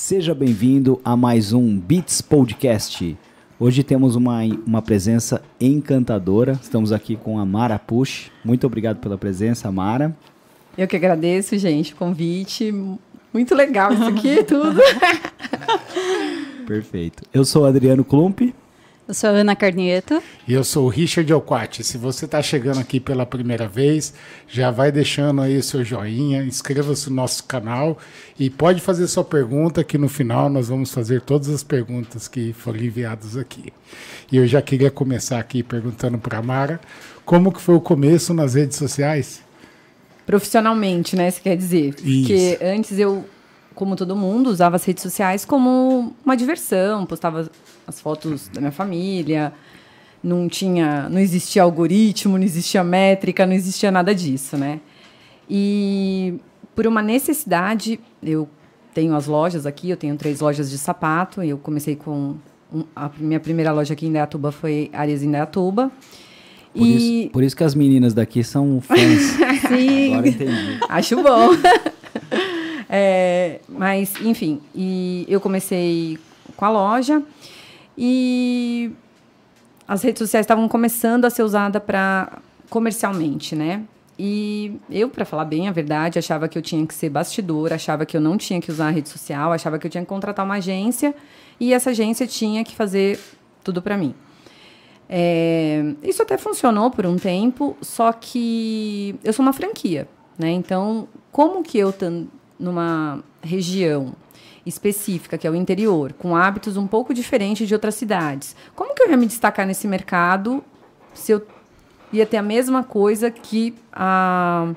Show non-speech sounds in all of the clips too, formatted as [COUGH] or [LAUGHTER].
Seja bem-vindo a mais um Beats Podcast. Hoje temos uma, uma presença encantadora. Estamos aqui com a Mara Push. Muito obrigado pela presença, Mara. Eu que agradeço, gente, o convite. Muito legal isso aqui, [LAUGHS] tudo. Perfeito. Eu sou Adriano Klump. Eu sou a Ana Carnieto. E eu sou o Richard Alquati. Se você está chegando aqui pela primeira vez, já vai deixando aí o seu joinha, inscreva-se no nosso canal e pode fazer sua pergunta que no final nós vamos fazer todas as perguntas que foram enviadas aqui. E eu já queria começar aqui perguntando para a Mara, como que foi o começo nas redes sociais? Profissionalmente, né? Você quer dizer? Isso. Porque antes eu, como todo mundo, usava as redes sociais como uma diversão, postava as fotos da minha família, não tinha, não existia algoritmo, não existia métrica, não existia nada disso, né? E por uma necessidade, eu tenho as lojas aqui, eu tenho três lojas de sapato, eu comecei com um, a minha primeira loja aqui em Indaiatuba foi Ares Indaiatuba. Por, e isso, por isso que as meninas daqui são fãs. [LAUGHS] Sim. Agora entendi. Acho bom. [LAUGHS] É, mas, enfim, e eu comecei com a loja e as redes sociais estavam começando a ser usadas para comercialmente, né? E eu, para falar bem a verdade, achava que eu tinha que ser bastidor, achava que eu não tinha que usar a rede social, achava que eu tinha que contratar uma agência e essa agência tinha que fazer tudo para mim. É, isso até funcionou por um tempo, só que eu sou uma franquia, né? Então, como que eu numa região específica, que é o interior, com hábitos um pouco diferentes de outras cidades, como que eu ia me destacar nesse mercado se eu ia ter a mesma coisa que a,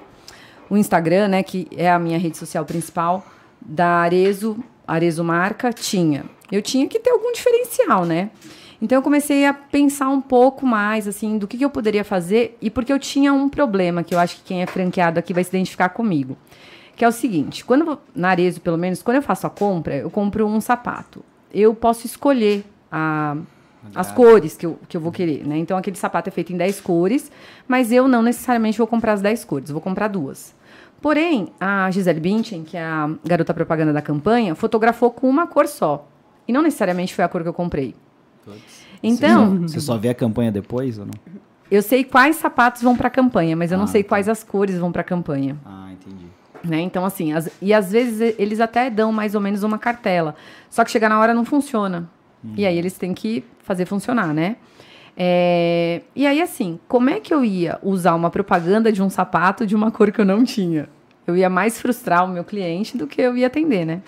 o Instagram, né, que é a minha rede social principal, da Arezo, Arezo Marca, tinha. Eu tinha que ter algum diferencial, né? Então eu comecei a pensar um pouco mais assim do que, que eu poderia fazer e porque eu tinha um problema que eu acho que quem é franqueado aqui vai se identificar comigo, que é o seguinte: quando eu, na Arezo, pelo menos, quando eu faço a compra, eu compro um sapato. Eu posso escolher a, as cores que eu, que eu vou querer, né? Então aquele sapato é feito em 10 cores, mas eu não necessariamente vou comprar as 10 cores, vou comprar duas. Porém, a Gisele Bündchen, que é a garota propaganda da campanha, fotografou com uma cor só. E não necessariamente foi a cor que eu comprei. Então, Você só vê a campanha depois ou não? eu sei quais sapatos vão para a campanha, mas eu não Ah, sei tá. quais as cores vão para a campanha. Ah. Né? Então, assim, as- e às vezes eles até dão mais ou menos uma cartela. Só que chegar na hora não funciona. E aí eles têm que fazer funcionar, né? É, E aí, assim, como é que eu ia usar uma propaganda de um sapato de uma cor que eu não tinha? Eu ia mais frustrar o meu cliente do que eu ia atender, né?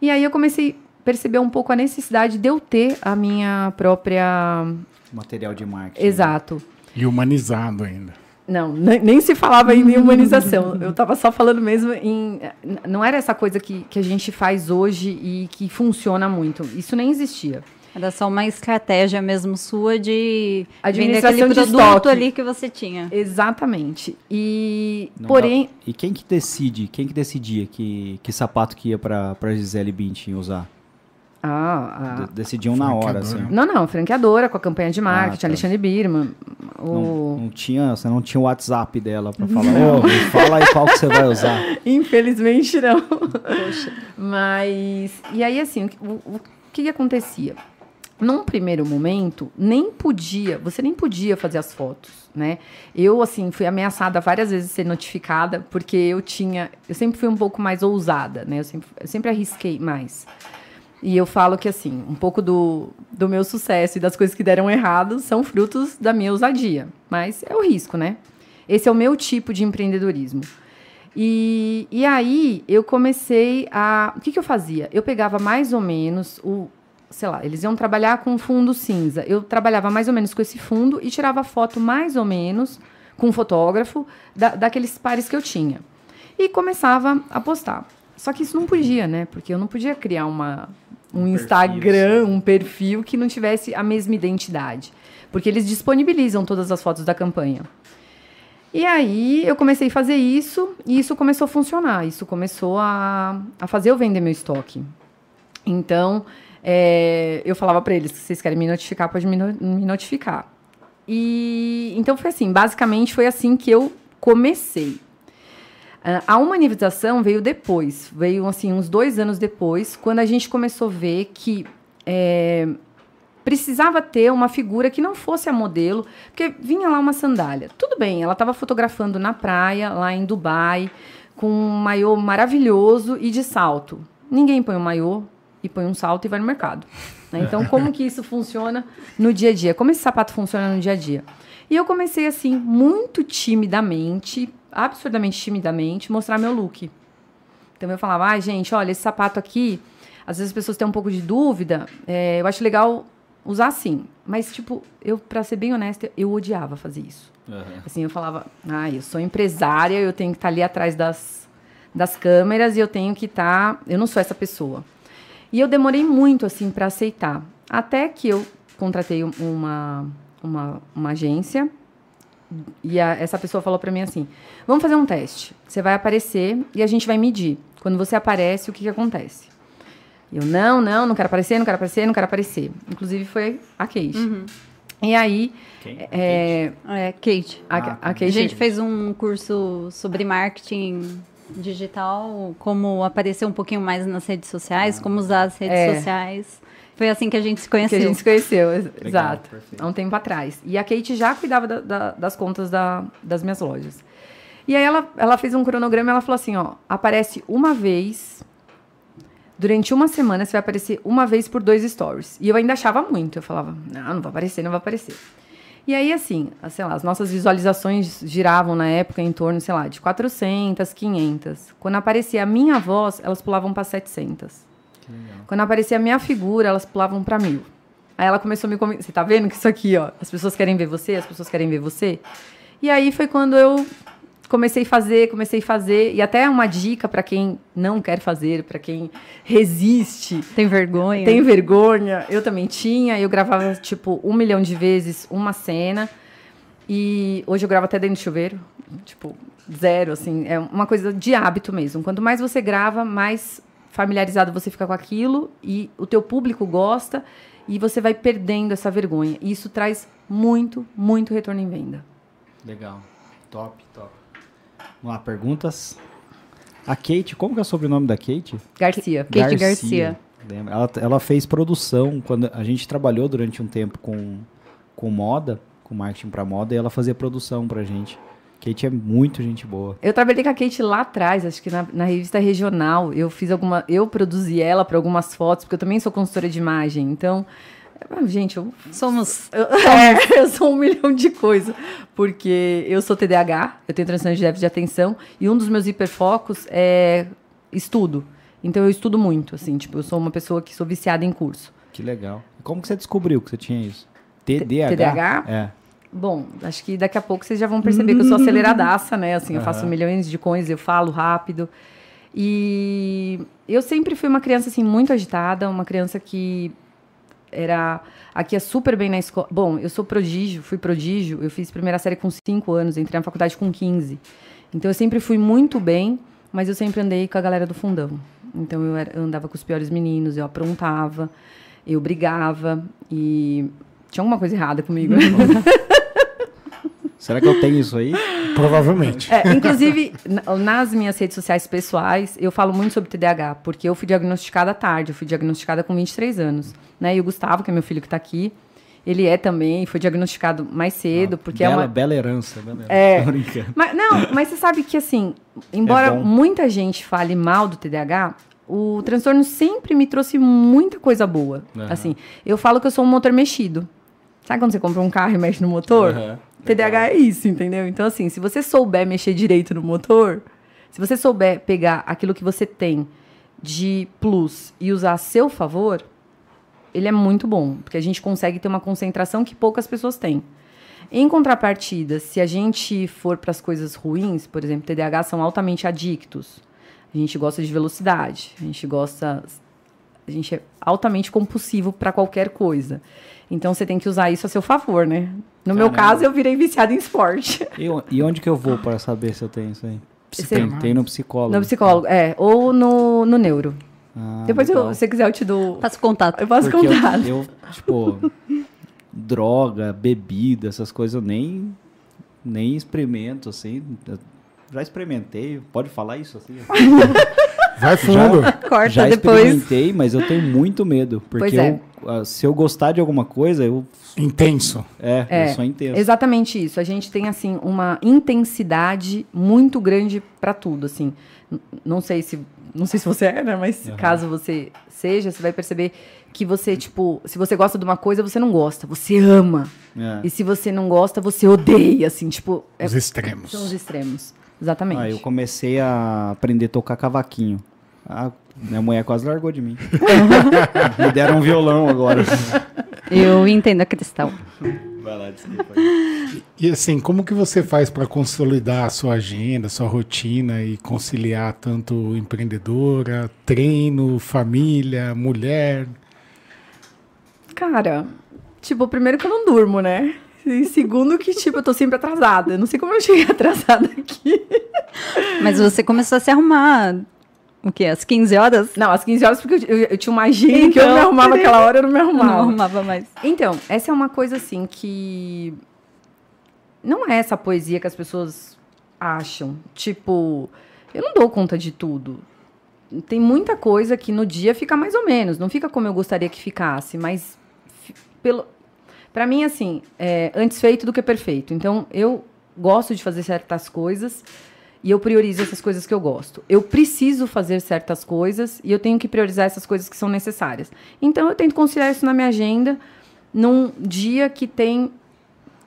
E aí eu comecei a perceber um pouco a necessidade de eu ter a minha própria. Material de marketing. Exato. E humanizado ainda. Não, ne- nem se falava ainda em humanização. [LAUGHS] Eu estava só falando mesmo em. Não era essa coisa que, que a gente faz hoje e que funciona muito. Isso nem existia. Era só uma estratégia mesmo sua de vender aquele produto estoque. ali que você tinha. Exatamente. E. Não porém. dá- E quem que decide? Quem que decidia que, que sapato que ia pra, pra Gisele Bündchen usar? Ah, a- De- decidiam na hora, assim. Não, não, franqueadora com a campanha de marketing, Ah, tá. Alexandre Birman. Não, O... não tinha, você não tinha o WhatsApp dela pra falar, me fala aí qual que você vai usar. [LAUGHS] Infelizmente não. Mas. E aí, assim, o, que- o- o que, que acontecia? Num primeiro momento, nem podia, você nem podia fazer as fotos, né? Eu, assim, fui ameaçada várias vezes de ser notificada, porque eu tinha. Eu sempre fui um pouco mais ousada, né? Eu sempre, eu sempre arrisquei mais. E eu falo que, assim, um pouco do, do meu sucesso e das coisas que deram errado são frutos da minha ousadia. Mas é o risco, né? Esse é o meu tipo de empreendedorismo. E, e aí eu comecei a. O que, que eu fazia? Eu pegava mais ou menos o. Sei lá, eles iam trabalhar com fundo cinza. Eu trabalhava mais ou menos com esse fundo e tirava foto mais ou menos com um fotógrafo da, daqueles pares que eu tinha. E começava a postar. Só que isso não podia, né? Porque eu não podia criar uma, um, perfil, Instagram, um perfil que não tivesse a mesma identidade. Porque eles disponibilizam todas as fotos da campanha. E aí eu comecei a fazer isso e isso começou a funcionar. Isso começou a, a fazer eu vender meu estoque. Então, é, eu falava para eles: se vocês querem me notificar, pode me, no- me notificar. E então foi assim: basicamente foi assim que eu comecei. Ah, A humanização veio depois, veio assim uns dois anos depois, quando a gente começou a ver que é, precisava ter uma figura que não fosse a modelo, porque vinha lá uma sandália. Tudo bem, ela estava fotografando na praia, lá em Dubai, com um maiô maravilhoso e de salto. Ninguém põe um maiô e põe um salto e vai no mercado. né? [LAUGHS] Então, como que isso funciona no dia a dia? Como esse sapato funciona no dia a dia? E eu comecei assim, muito timidamente, absurdamente timidamente, mostrar meu look. Então eu falava, ai gente, olha, esse sapato aqui, às vezes as pessoas têm um pouco de dúvida, é, eu acho legal usar assim. Mas, tipo, eu, pra ser bem honesta, eu odiava fazer isso. Assim, eu falava, ai, eu sou empresária, eu tenho que estar ali atrás das, das câmeras e eu tenho que estar. eu não sou essa pessoa. E eu demorei muito, assim, para aceitar. Até que eu contratei um- uma, uma, uma agência e a- essa pessoa falou para mim assim: vamos fazer um teste. Você vai aparecer e a gente vai medir. Quando você aparece, o que, que acontece? Eu, não, não, não quero aparecer, não quero aparecer, não quero aparecer. Inclusive foi a Kate. E aí, Quem? É, é, Kate. a, Ah, a A Kate gente fez um curso sobre marketing digital, como aparecer um pouquinho mais nas redes sociais, como usar as redes É. sociais. Foi assim que a gente se que conheceu. a gente se conheceu, Legal, exato, há um tempo atrás. E a Kate já cuidava da- da- das contas da- das minhas lojas. E aí ela, ela fez um cronograma e ela falou assim, ó, aparece uma vez, durante uma semana você vai aparecer uma vez por dois stories. E eu ainda achava muito, eu falava, não, não vai aparecer, não vai aparecer. E aí, assim, sei lá, as nossas visualizações giravam na época em torno, sei lá, de 400, 500. Quando aparecia a minha voz, elas pulavam para 700. Quando aparecia a minha figura, elas pulavam para mil. Aí ela começou a me comentar, você tá vendo que isso aqui, ó, as pessoas querem ver você, as pessoas querem ver você? E aí foi quando eu comecei a fazer, comecei a fazer, e até uma dica para quem não quer fazer, para quem resiste, Tem vergonha? tem vergonha. Eu também tinha. Eu gravava, tipo, um milhão de vezes uma cena. E hoje eu gravo até dentro do chuveiro. Tipo, zero, assim. É uma coisa de hábito mesmo. Quanto mais você grava, mais familiarizado você fica com aquilo. E o teu público gosta. E você vai perdendo essa vergonha. E isso traz muito, muito retorno em venda. Legal. Top, top. Vamos lá, perguntas. A Kate, como que é o sobrenome da Kate? Garcia. Kate Garcia. Lembra? Ela, ela fez produção quando a gente trabalhou durante um tempo com, com moda, com marketing pra moda, e ela fazia produção pra gente. Kate é muito gente boa. Eu trabalhei com a Kate lá atrás, acho que na, na revista regional. Eu fiz alguma. Eu produzi ela para algumas fotos, porque eu também sou consultora de imagem. Então, ah, gente, eu, Somos. eu, [LAUGHS] é, eu sou um milhão de coisas. Porque eu sou TDAH, eu tenho transtorno de déficit de atenção, e um dos meus hiperfocos é estudo. Então eu estudo muito, assim, tipo, eu sou uma pessoa que sou viciada em curso. Que legal. E como que você descobriu que você tinha isso? TDAH? TDAH? É. Bom, acho que daqui a pouco vocês já vão perceber que eu sou [LAUGHS] aceleradaça, né? Assim, eu faço milhões de coisas, eu falo rápido. E eu sempre fui uma criança, assim, muito agitada, uma criança que era aqui é super bem na escola. Bom, eu sou prodígio, fui prodígio, eu fiz primeira série com 5 anos, entrei na faculdade com 15. Então eu sempre fui muito bem, mas eu sempre andei com a galera do fundão. Então eu, era- eu andava com os piores meninos, eu aprontava, eu brigava e tinha alguma coisa errada comigo. [LAUGHS] Será que eu tenho isso aí? Provavelmente. É, inclusive, na- nas minhas redes sociais pessoais, eu falo muito sobre TDAH, porque eu fui diagnosticada tarde, eu fui diagnosticada com 23 anos. Né? E o Gustavo, que é meu filho que está aqui, ele é também, foi diagnosticado mais cedo, porque bela, é uma. bela herança. Bela herança. É. Mas, não, mas você sabe que, assim, embora É muita gente fale mal do TDAH, o transtorno sempre me trouxe muita coisa boa. Aham. Assim, eu falo que eu sou um motor mexido. Sabe quando você compra um carro e mexe no motor? Aham. TDAH é isso, entendeu? Então, assim, se você souber mexer direito no motor, se você souber pegar aquilo que você tem de plus e usar a seu favor, ele é muito bom, porque a gente consegue ter uma concentração que poucas pessoas têm. Em contrapartida, se a gente for para as coisas ruins, por exemplo, TDAH são altamente adictos. A gente gosta de velocidade, a gente gosta a gente é altamente compulsivo para qualquer coisa. Então você tem que usar isso a seu favor, né? No meu Caramba. caso, eu virei viciada em esporte. E, e onde que eu vou para saber se eu tenho isso aí? Tem, tem no psicólogo. No psicólogo, é. Ou no, no neuro. Ah, Depois, eu, se você quiser, eu te dou. Faço contato. Eu posso Porque eu- contar. Eu, tipo, droga, bebida, essas coisas eu nem, nem experimento, assim. Eu já experimentei. Pode falar isso assim? [LAUGHS] Vai fundo. [LAUGHS] Corta já depois. experimentei, mas eu tenho muito medo. Porque Pois é. eu, ah, se eu gostar de alguma coisa, eu. Intenso. É, É, eu sou intenso. Exatamente isso. A gente tem assim uma intensidade muito grande pra tudo, assim. Não sei se não sei se você é, né, mas Aham. caso você seja, você vai perceber que você, tipo, se você gosta de uma coisa, você não gosta, você ama. É. E se você não gosta, você odeia, assim, tipo, é- Os extremos. são os extremos. Exatamente. Ah, eu comecei a aprender a tocar cavaquinho. Ah, minha mulher quase largou de mim. [LAUGHS] Me deram um violão agora. Eu entendo a Cristal. Vai lá, desculpa. E assim, como que você faz para consolidar a sua agenda, sua rotina e conciliar tanto empreendedora, treino, família, mulher? Cara, tipo, primeiro que eu não durmo, né? E segundo que, tipo, eu tô sempre atrasada. Eu não sei como eu cheguei [LAUGHS] atrasada aqui. Mas você começou a se arrumar, o quê? Às 15 horas? Não, às 15 horas, porque eu, eu- eu tinha uma agenda que eu Então, me arrumava aquela hora, eu não me Eu não arrumava. arrumava mais. Então, essa é uma coisa assim que. Não é essa poesia que as pessoas acham. Tipo, eu não dou conta de tudo. Tem muita coisa que no dia fica mais ou menos. Não fica como eu gostaria que ficasse, mas. Pelo... Pra mim, assim, é antes feito do que perfeito. Então, eu gosto de fazer certas coisas e eu priorizo essas coisas que eu gosto. Eu preciso fazer certas coisas e eu tenho que priorizar essas coisas que são necessárias. Então, eu tento conciliar isso na minha agenda num dia que tem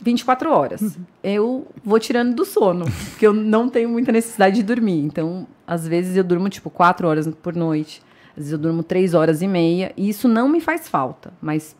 24 horas. Eu vou tirando do sono, porque eu não tenho muita necessidade de dormir. Então, às vezes eu durmo tipo 4 horas por noite, às vezes eu durmo 3 horas e meia, e isso não me faz falta, mas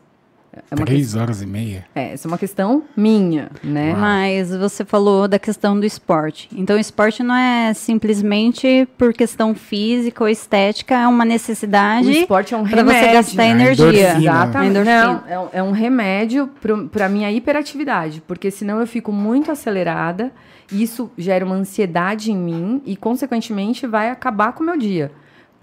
é uma, Três horas e meia. é, essa é uma questão minha, né? Mas você falou da questão do esporte. Então, o esporte não é simplesmente por questão física ou estética, é uma O necessidade esporte é um para remédio. você gastar A energia. Exatamente. Endorfina. Não, é, um- é um remédio para a minha hiperatividade, porque senão eu fico muito acelerada, e isso gera uma ansiedade em mim e, consequentemente, vai acabar com o meu dia.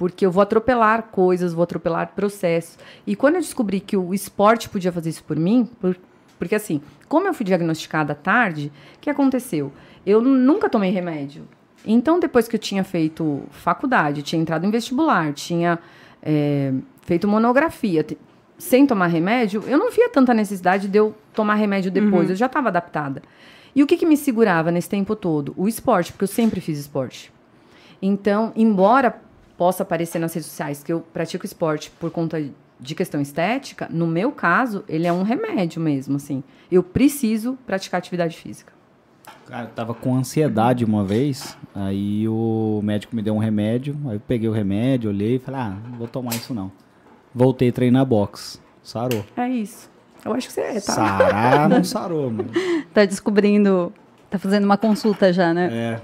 Porque eu vou atropelar coisas, vou atropelar processos. E quando eu descobri que o esporte podia fazer isso por mim, por- porque assim, como eu fui diagnosticada tarde, o que aconteceu? Eu nunca tomei remédio. Então, depois que eu tinha feito faculdade, tinha entrado em vestibular, tinha é, feito monografia, sem tomar remédio, eu não via tanta necessidade de eu tomar remédio depois, eu já estava adaptada. E o que, que me segurava nesse tempo todo? O esporte, porque eu sempre fiz esporte. Então, embora possa aparecer nas redes sociais que eu pratico esporte por conta de questão estética, no meu caso, ele é um remédio mesmo, assim. Eu preciso praticar atividade física. Cara, eu tava com ansiedade uma vez, aí o médico me deu um remédio, aí eu peguei o remédio, olhei e falei, ah, não vou tomar isso não. Voltei a treinar boxe. Sarou. É isso. Eu acho que você é, tá? Sarar não [LAUGHS] sarou, mano. Tá descobrindo, tá fazendo uma consulta já, né? É.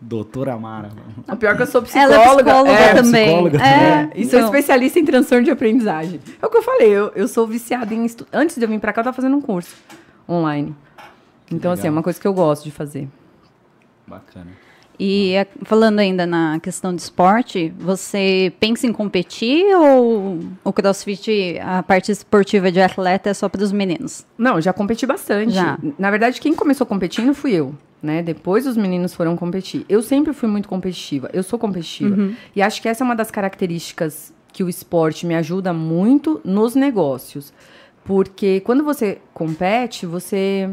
Doutora Amara. O pior é que eu sou Ela é psicóloga. psicóloga é, também. psicóloga é, E sou então, especialista em transtorno de aprendizagem. É o que eu falei, eu, eu sou viciada em estu... Antes de eu vir pra cá, eu tava fazendo um curso online. Então, assim, é uma coisa que eu gosto de fazer. Bacana. E a- falando ainda na questão de esporte, você pensa em competir ou o crossfit, a parte esportiva de atleta é só para os meninos? Não, já competi bastante. Já. Na verdade, quem começou competindo fui eu. Né? Depois os meninos foram competir. Eu sempre fui muito competitiva. Eu sou competitiva. E acho que essa é uma das características que o esporte me ajuda muito nos negócios. Porque quando você compete, você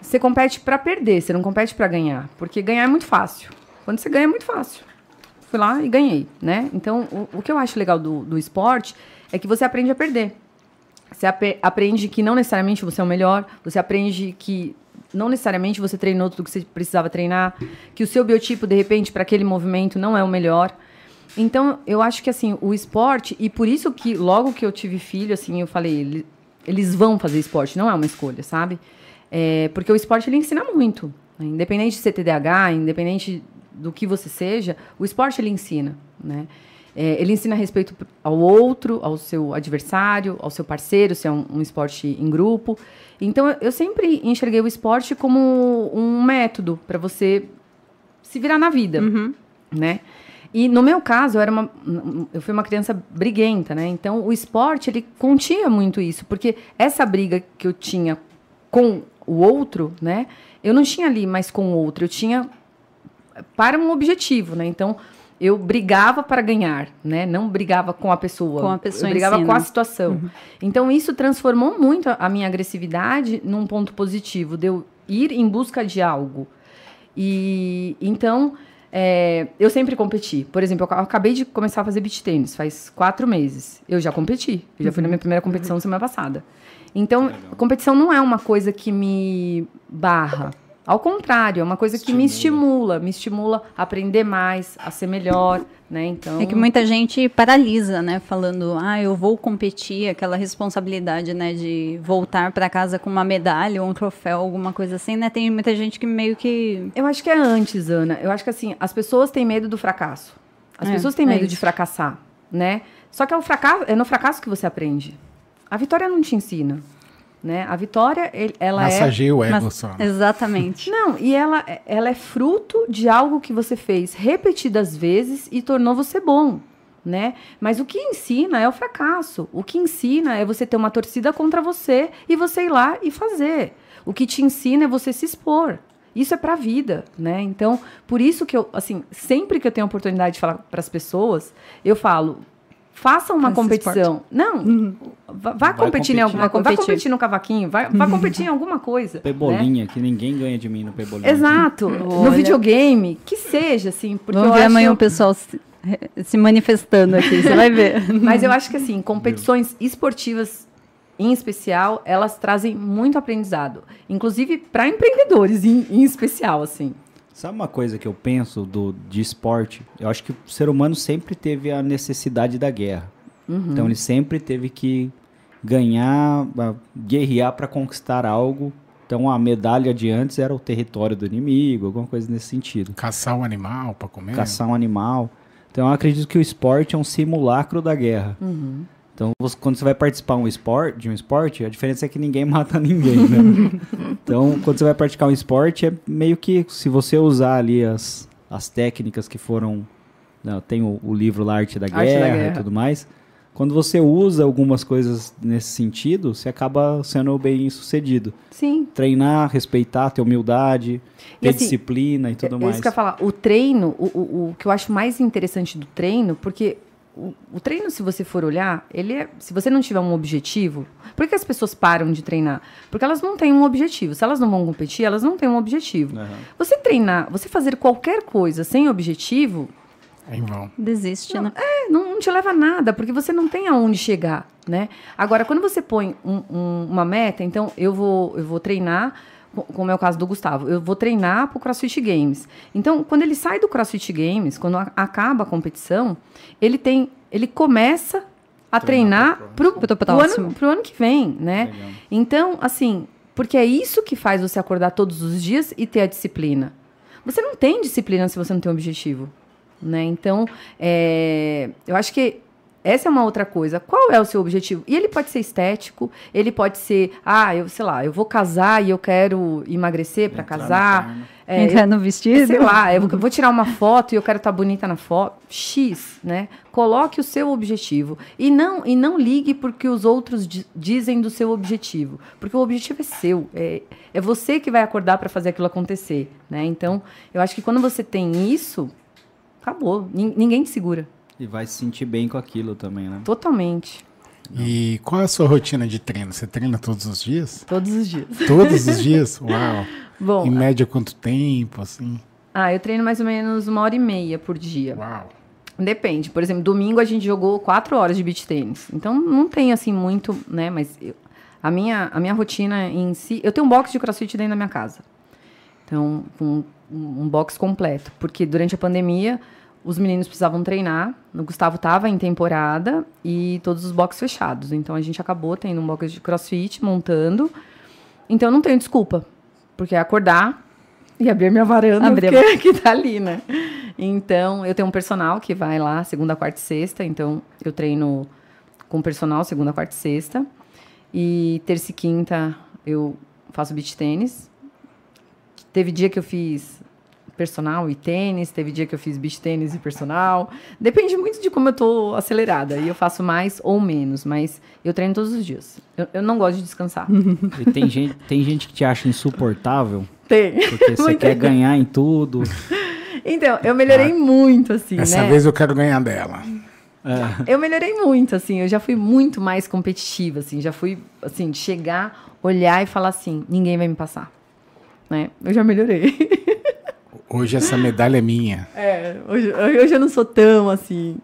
você compete para perder, você não compete para ganhar, porque ganhar é muito fácil. Quando você ganha é muito fácil. Fui lá e ganhei, né? Então, o, o que eu acho legal do, do esporte é que você aprende a perder. Você apre- aprende que não necessariamente você é o melhor, você aprende que não necessariamente você treinou tudo que você precisava treinar, que o seu biotipo, de repente, para aquele movimento não é o melhor. Então, eu acho que, assim, o esporte, e por isso que logo que eu tive filho, assim, eu falei, ele- eles vão fazer esporte, não é uma escolha, sabe? É, porque o esporte, ele ensina muito. né? Independente de ser TDAH, independente do que você seja, o esporte, ele ensina, né? É, ele ensina respeito ao outro, ao seu adversário, ao seu parceiro, se é um, um esporte em grupo. Então, eu, eu sempre enxerguei o esporte como um método para você se virar na vida, né? E no meu caso, eu era uma eu fui uma criança briguenta, né? Então, o esporte ele continha muito isso, porque essa briga que eu tinha com o outro, né? Eu não tinha ali mais com o outro, eu tinha para um objetivo, né? Então, eu brigava para ganhar, né? Não brigava com a pessoa. Com a pessoa eu brigava si, com a né? situação. Então, isso transformou muito a- a minha agressividade num ponto positivo, de eu ir em busca de algo. E então, é, eu sempre competi. Por exemplo, eu acabei de começar a fazer beach tênis faz quatro meses. Eu já competi. Eu já fui na minha primeira competição semana passada. Então, competição não é uma coisa que me barra. Ao contrário, é uma coisa que me estimula, me estimula a aprender mais, a ser melhor, né? Então, É que muita gente paralisa, né? Falando, ah, eu vou competir, aquela responsabilidade, né? De voltar para casa com uma medalha ou um troféu, alguma coisa assim, né? Tem muita gente que meio que. Eu acho que é antes, Ana. Eu acho que assim, as pessoas têm medo do fracasso. As É, pessoas têm é medo de isso. fracassar, né? Só que é, o fracasso, é no fracasso que você aprende. A vitória não te ensina, né? A vitória, ele- ela é... Massageia o ego Mas- só. né? Exatamente. [LAUGHS] Não, e ela, ela é fruto de algo que você fez repetidas vezes e tornou você bom, né? Mas o que ensina é o fracasso. O que ensina é você ter uma torcida contra você e você ir lá e fazer. O que te ensina é você se expor. Isso é pra vida, né? Então, por isso que eu, assim, sempre que eu tenho a oportunidade de falar para as pessoas, eu falo, faça uma competição. Não, vá, vá competir em competir. alguma Vai coisa, vá competir. no cavaquinho, vai, vá competir em alguma coisa. né? Pebolinha, que ninguém ganha de mim no pebolinha. Exato. No Olha. videogame, que seja, assim, porque Vamos eu ver acho... amanhã o pessoal se, se manifestando aqui, você vai ver. [LAUGHS] Mas eu acho que, assim, competições esportivas, em especial, elas trazem muito aprendizado. Inclusive para empreendedores, em, em especial, assim. Sabe uma coisa que eu penso do, de esporte? Eu acho que o ser humano sempre teve a necessidade da guerra. Então ele sempre teve que ganhar, guerrear para conquistar algo. Então a medalha de antes era o território do inimigo, alguma coisa nesse sentido. Caçar um animal pra comer. Caçar um animal. Então eu acredito que o esporte é um simulacro da guerra. Então você- quando você vai participar um esporte, de um esporte, a diferença é que ninguém [LAUGHS] mata ninguém, né? então quando você vai praticar um esporte é meio que se você usar ali as, as técnicas que foram não, tem o, o livro lá Arte da, Arte da guerra, Guerra. e tudo mais. Quando você usa algumas coisas nesse sentido, você acaba sendo bem sucedido. Sim. Treinar, respeitar, ter humildade, E ter assim, disciplina e tudo é, mais. Isso que eu ia falar. O treino, o, o, o que eu acho mais interessante do treino, porque o, o treino, se você for olhar, ele é, se você não tiver um objetivo, por que as pessoas param de treinar? Porque elas não têm um objetivo. Se elas não vão competir, elas não têm um objetivo. Aham. Você treinar, você fazer qualquer coisa sem objetivo, É em vão. Desiste, né? é, não, não te leva a nada, porque você não tem aonde chegar, né? Agora, quando você põe um- um- uma meta, então eu vou, eu vou treinar, como é o caso do Gustavo, eu vou treinar pro CrossFit Games. Então, quando ele sai do CrossFit Games, quando a- acaba a competição, ele tem, ele começa a treinar pro, Pro pro, ano, pro ano que vem, né? Legal. Então, assim, porque é isso que faz você acordar todos os dias e ter a disciplina. Você não tem disciplina se você não tem um objetivo, né? Então, é, eu acho que essa é uma outra coisa. Qual é o seu objetivo? E ele pode ser estético, ele pode ser, ah, eu sei lá, eu vou casar e eu quero emagrecer para casar. É, Entrar no vestido. sei lá, eu vou- tirar uma foto e eu quero estar bonita na foto. X, né? Coloque o seu objetivo. E não, e não ligue porque os outros di- dizem do seu objetivo. Porque o objetivo é seu. É, é você que vai acordar para fazer aquilo acontecer, né? Então, eu acho que quando você tem isso, acabou. Nin- ninguém te segura. E vai se sentir bem com aquilo também, né? Totalmente. E qual é a sua rotina de treino? Você treina todos os dias? Todos os dias. Todos os [LAUGHS] dias? Uau! Bom, Em média, quanto tempo, assim? ah, eu treino mais ou menos uma hora e meia por dia. Uau! Depende. Por exemplo, domingo a gente jogou quatro horas de beach tênis. Então não tem assim muito, né? Mas eu- a, minha, a minha rotina em si. Eu tenho um box de crossfit dentro da minha casa. Então, com um, um box completo. Porque durante a pandemia, os meninos precisavam treinar. O Gustavo estava em temporada e todos os boxes fechados. Então a gente acabou tendo um box de crossfit, montando. Então eu não tenho desculpa. Porque é acordar e abrir minha varanda, Abrir porque [LAUGHS] que tá ali, né? Então, eu tenho um personal que vai lá segunda, quarta e sexta. Então, eu treino com personal segunda, quarta e sexta. E terça e quinta eu faço beach tênis. Teve dia que eu fiz personal e tênis, teve dia que eu fiz beach tênis e personal. Depende muito de como eu tô acelerada. E eu faço mais ou menos, mas eu treino todos os dias. Eu, eu não gosto de descansar. E tem gente, tem gente que te acha insuportável Tem. porque você [LAUGHS] quer ganhar em tudo. Então, eu melhorei muito, assim, Essa né? vez eu quero ganhar dela. Eu melhorei muito, assim, eu já fui muito mais competitiva, assim, já fui, assim, de chegar, olhar e falar assim, ninguém vai me passar, né? Eu já melhorei. [LAUGHS] Hoje essa medalha é minha. É, hoje, hoje eu não sou tão, assim,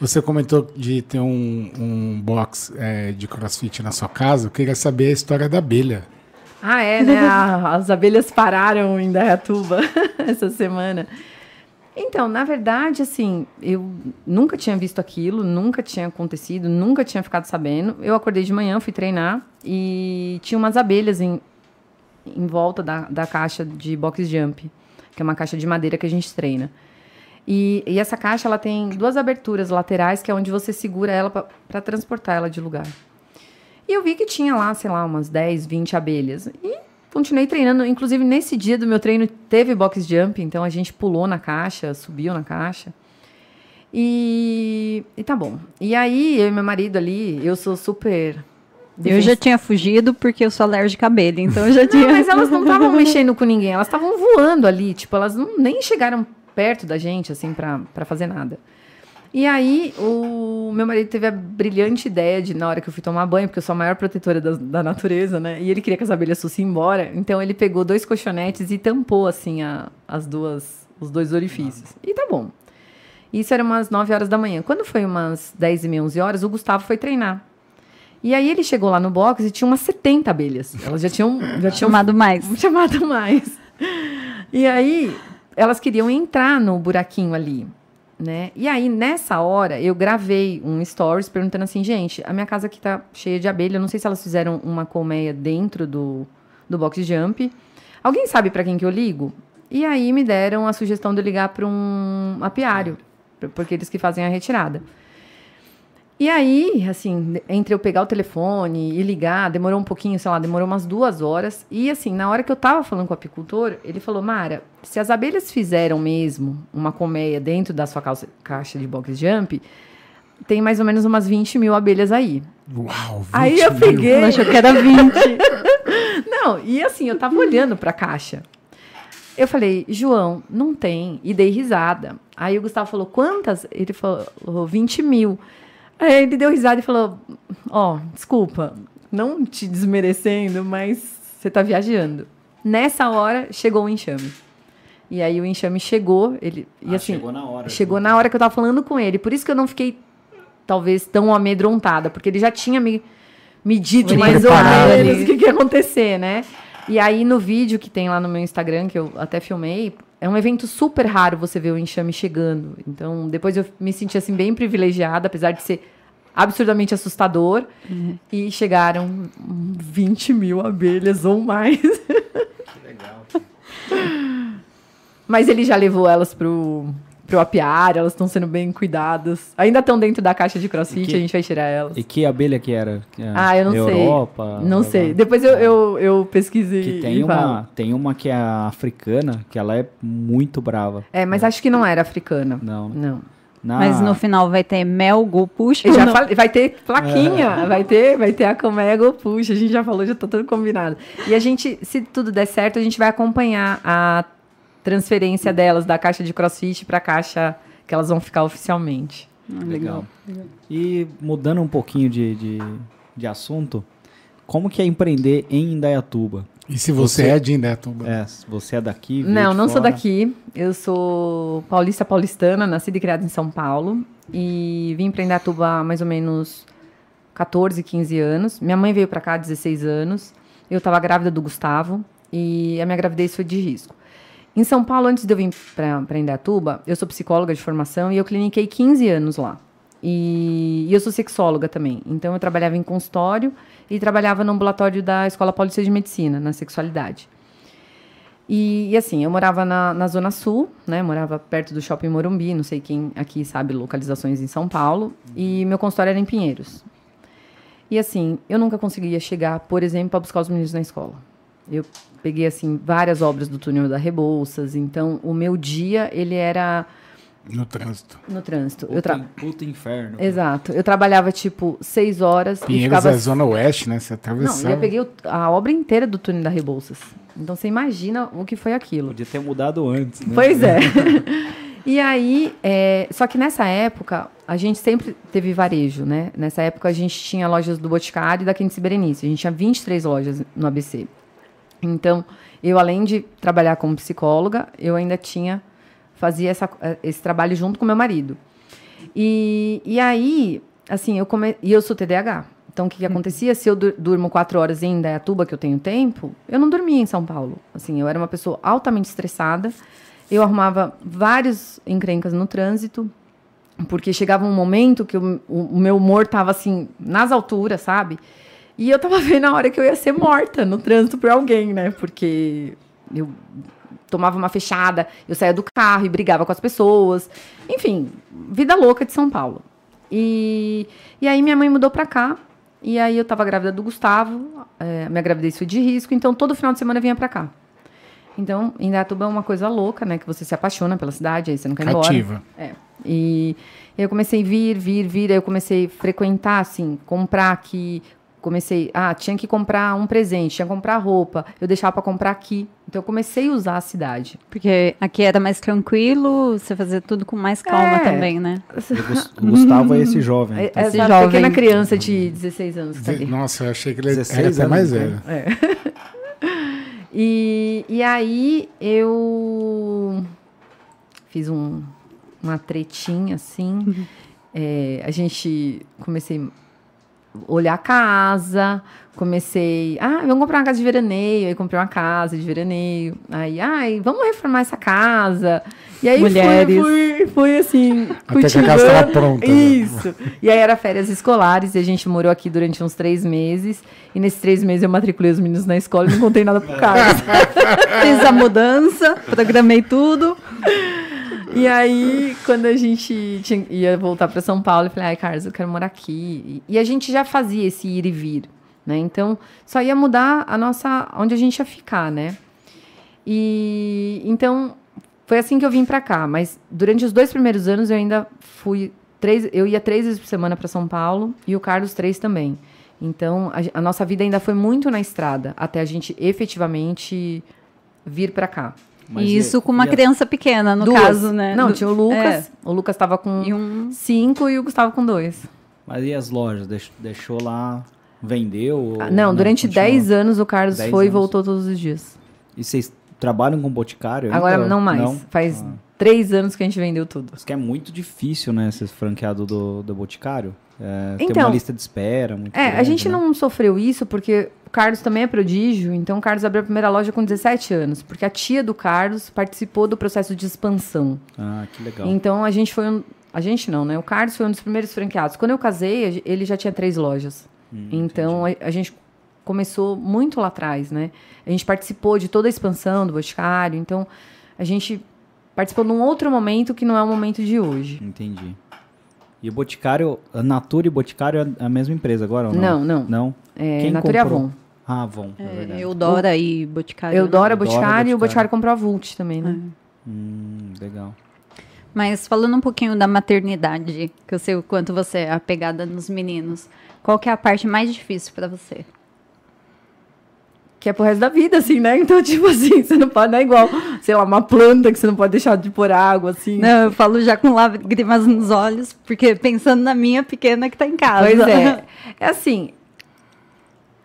Você comentou de ter um, um box é, de crossfit na sua casa. Eu queria saber a história da abelha. Ah, é, né? A- as abelhas pararam em Dayatuba [LAUGHS] essa semana. Então, na verdade, assim, eu nunca tinha visto aquilo, nunca tinha acontecido, nunca tinha ficado sabendo. Eu acordei de manhã, fui treinar e tinha umas abelhas em, em volta da, da caixa de box jump, que é uma caixa de madeira que a gente treina. E, e essa caixa, ela tem duas aberturas laterais, que é onde você segura ela para transportar ela de lugar. E eu vi que tinha lá, sei lá, umas 10, 20 abelhas. E continuei treinando. Inclusive, nesse dia do meu treino, teve box jump. Então, a gente pulou na caixa, subiu na caixa. E, e tá bom. E aí, eu e meu marido ali, eu sou super... Eu já tinha fugido porque eu sou alérgica a abelha, então eu já tinha. Não, mas elas não estavam [LAUGHS] mexendo com ninguém. Elas estavam voando ali. Tipo, elas não, nem chegaram perto da gente, assim, pra, pra fazer nada. E aí, o meu marido teve a brilhante ideia de, na hora que eu fui tomar banho, porque eu sou a maior protetora da, da natureza, né? E ele queria que as abelhas fossem embora. Então, ele pegou dois colchonetes e tampou, assim, a, as duas, os dois orifícios. E tá bom. Isso era umas 9 horas da manhã. Quando foi umas 10 e meia, 11 horas, o Gustavo foi treinar. E aí, ele chegou lá no box e tinha umas 70 abelhas. Elas já tinham, já tinham chamado mais. [LAUGHS] chamado mais. E aí, elas queriam entrar no buraquinho ali, né? E aí, nessa hora, eu gravei um stories perguntando assim, gente, a minha casa aqui tá cheia de abelha, eu não sei se elas fizeram uma colmeia dentro do, do box jump. Alguém sabe para quem que eu ligo? E aí me deram a sugestão de eu ligar para um apiário, pra- porque eles que fazem a retirada. E aí, assim, entre eu pegar o telefone e ligar, demorou um pouquinho, sei lá, demorou umas duas horas. E assim, na hora que eu tava falando com o apicultor, ele falou, Mara, se as abelhas fizeram mesmo uma colmeia dentro da sua calça- caixa de box jump, tem mais ou menos umas 20 mil abelhas aí. Uau, 20 Aí eu mil. peguei. Ela achou que era 20. [LAUGHS] Não, e assim, eu tava olhando pra caixa. Eu falei, João, não tem. E dei risada. Aí o Gustavo falou, quantas? Ele falou, 20 mil. Aí ele deu risada e falou, ó, desculpa, não te desmerecendo, mas você tá viajando. Nessa hora, chegou o enxame. E aí o enxame chegou, ele... E Ah, assim, chegou na hora. Chegou na hora que eu tava falando com ele. Por isso que eu não fiquei, talvez, tão amedrontada. Porque ele já tinha me, me dito Ele mais ou menos o que, que ia acontecer, né? E aí, no vídeo que tem lá no meu Instagram, que eu até filmei, é um evento super raro você ver o enxame chegando. Então, depois eu me senti, assim, bem privilegiada, apesar de ser absurdamente assustador. E chegaram hum, 20 mil abelhas ou mais. Que legal. [LAUGHS] Mas ele já levou elas pro, pro apiário, elas estão sendo bem cuidadas. Ainda estão dentro da caixa de crossfit, que- a gente vai tirar elas. E que abelha que era? Que é Ah, eu não sei. Europa, Não sei. Depois eu, eu, eu pesquisei Que tem falo. uma, tem uma que é africana, que ela é muito brava. É, mas acho que não era africana. Não. né? Não. Na- Mas no final vai ter mel, go puxa. Eu ou já não? falei, vai ter plaquinha, vai ter, vai ter a colmeia puxa, a gente já falou, já tá tudo combinado. E a gente, se tudo der certo, a gente vai acompanhar a transferência delas da caixa de crossfit para a caixa que elas vão ficar oficialmente. Legal. E mudando um pouquinho de, de, de assunto, como que é empreender em Indaiatuba? E se você, Você- é de Indaiatuba? É, você é daqui? Não, não sou fora? daqui. Eu sou paulista paulistana, nascida e criada em São Paulo. E vim para Indatuba há mais ou menos 14, 15 anos. Minha mãe veio para cá há 16 anos. Eu estava grávida do Gustavo e a minha gravidez foi de risco. Em São Paulo, antes de eu vir para Indatuba, eu sou psicóloga de formação e eu cliniquei 15 anos lá. E, e eu sou sexóloga também. Então, eu trabalhava em consultório e trabalhava no ambulatório da Escola Paulista de Medicina, na sexualidade. E, e assim, eu morava na, na Zona Sul, né? Morava perto do Shopping Morumbi, não sei quem aqui sabe localizações em São Paulo. E meu consultório era em Pinheiros. E assim, eu nunca conseguia chegar, por exemplo, para buscar os meninos na escola. Eu peguei, assim, várias obras do túnel da Rebouças. Então, o meu dia, ele era No trânsito. no trânsito. Eu Puta, tra... in- puta inferno. Exato. Eu trabalhava, tipo, seis horas e Pinheiros ficava... é zona oeste, né? Você Não, atravessava. eu peguei a obra inteira do túnel da Rebouças. Então você imagina o que foi aquilo. Podia ter mudado antes, né? Pois é. [LAUGHS] e aí, é, só que nessa época, a gente sempre teve varejo, né? Nessa época a gente tinha lojas do Boticário e da Quintice Berenice. A gente tinha 23 lojas no ABC. Então, eu além de trabalhar como psicóloga, eu ainda tinha fazia essa, esse trabalho junto com meu marido. E, e aí, assim, eu come... e eu sou TDAH. Então, o que, que acontecia? Se eu durmo quatro horas em Indaiatuba, que eu tenho tempo, eu não dormia em São Paulo. Assim, eu era uma pessoa altamente estressada. Eu arrumava vários encrencas no trânsito, porque chegava um momento que o, o meu humor estava assim, nas alturas, sabe? E eu tava [LAUGHS] vendo a hora que eu ia ser morta no trânsito por alguém, né? Porque eu tomava uma fechada, eu saía do carro e brigava com as pessoas. Enfim, vida louca de São Paulo. E, e aí minha mãe mudou pra cá, e aí eu tava grávida do Gustavo, é, minha gravidez foi de risco, então todo final de semana eu vinha pra cá. Então, Indaiatuba é uma coisa louca, né? Que você se apaixona pela cidade, aí você não quer ir Cativa. embora. É. E eu comecei a vir, vir, vir, aí eu comecei a frequentar, assim, comprar aqui, comecei, ah, tinha que comprar um presente, tinha que comprar roupa, eu deixava para comprar aqui. Então eu comecei a usar a cidade. Porque aqui era mais tranquilo, você fazia tudo com mais calma É. também, né? O Gustavo [LAUGHS] é esse jovem. É, tá? essa Esse jovem. pequena criança de 16 anos que tá ali. Nossa, eu achei que ele 16 era até mais então. velho. [LAUGHS] E, e aí eu fiz um, uma tretinha assim. É, a gente comecei olhar a casa, comecei. Ah, vamos comprar uma casa de veraneio. Aí comprei uma casa de veraneio. Aí, ai, vamos reformar essa casa. E aí Mulheres. Fui, fui, fui assim. Até que a casa tava cultivando. pronta, né? Isso. E aí era férias escolares e a gente morou aqui durante uns três meses. E nesses três meses eu matriculei os meninos na escola e não contei nada pro Carlos. [LAUGHS] Fiz a mudança, programei tudo. E aí, quando a gente tinha- ia voltar para São Paulo, eu falei, ai, Carlos, eu quero morar aqui. E, e a gente já fazia esse ir e vir, né? Então, só ia mudar a nossa, onde a gente ia ficar, né? E então foi assim que eu vim para cá. Mas durante os dois primeiros anos eu ainda fui três, eu ia três vezes por semana para São Paulo e o Carlos três também. Então a, a nossa vida ainda foi muito na estrada até a gente efetivamente vir para cá. Mas e isso e- com uma e a- criança pequena, no Duas. caso, né? Não, Do- tinha o Lucas. É. O Lucas estava com E um. cinco e o Gustavo com dois. Mas e as lojas? Deix- Deixou lá, vendeu? ou Ah, não, durante continuou? 10 anos o Carlos 10 foi e anos. voltou todos os dias. E vocês trabalham com boticário? ainda? Agora não mais. Faz Ah. três anos que a gente vendeu tudo. Isso que é muito difícil, né? Ser franqueado do, do Boticário. É, tem Então, uma lista de espera muito É, a grande, gente né? não sofreu isso porque Carlos também é prodígio, então o Carlos abriu a primeira loja com 17 anos, porque a tia do Carlos participou do processo de expansão. Ah, que legal. Então a gente foi um. A gente não, né? O Carlos foi um dos primeiros franqueados. Quando eu casei, ele já tinha três lojas. Hum, então a, a gente começou muito lá atrás, né? A gente participou de toda a expansão do Boticário, então a gente participou num outro momento que não é o momento de hoje. Entendi. E o Boticário, a Natura e Boticário é a mesma empresa agora ou Não, não? não. Não? É, Quem Natura e comprou? Avon. Ah, Avon, é, É, verdade. Eudora e Boticário. né? Eudora, Eudora, Boticário e o Boticário comprou a Vult também, né? Hum, legal. Mas falando um pouquinho da maternidade, que eu sei o quanto você é apegada nos meninos, qual que é a parte mais difícil pra você? Que é pro resto da vida, assim, né? Então, [LAUGHS] tipo assim, você não pode, não é igual, sei lá, uma planta que você não pode deixar de pôr água, assim. Não, eu falo já com lágrimas nos olhos, porque pensando na minha pequena que tá em casa. Pois é. [LAUGHS] É assim,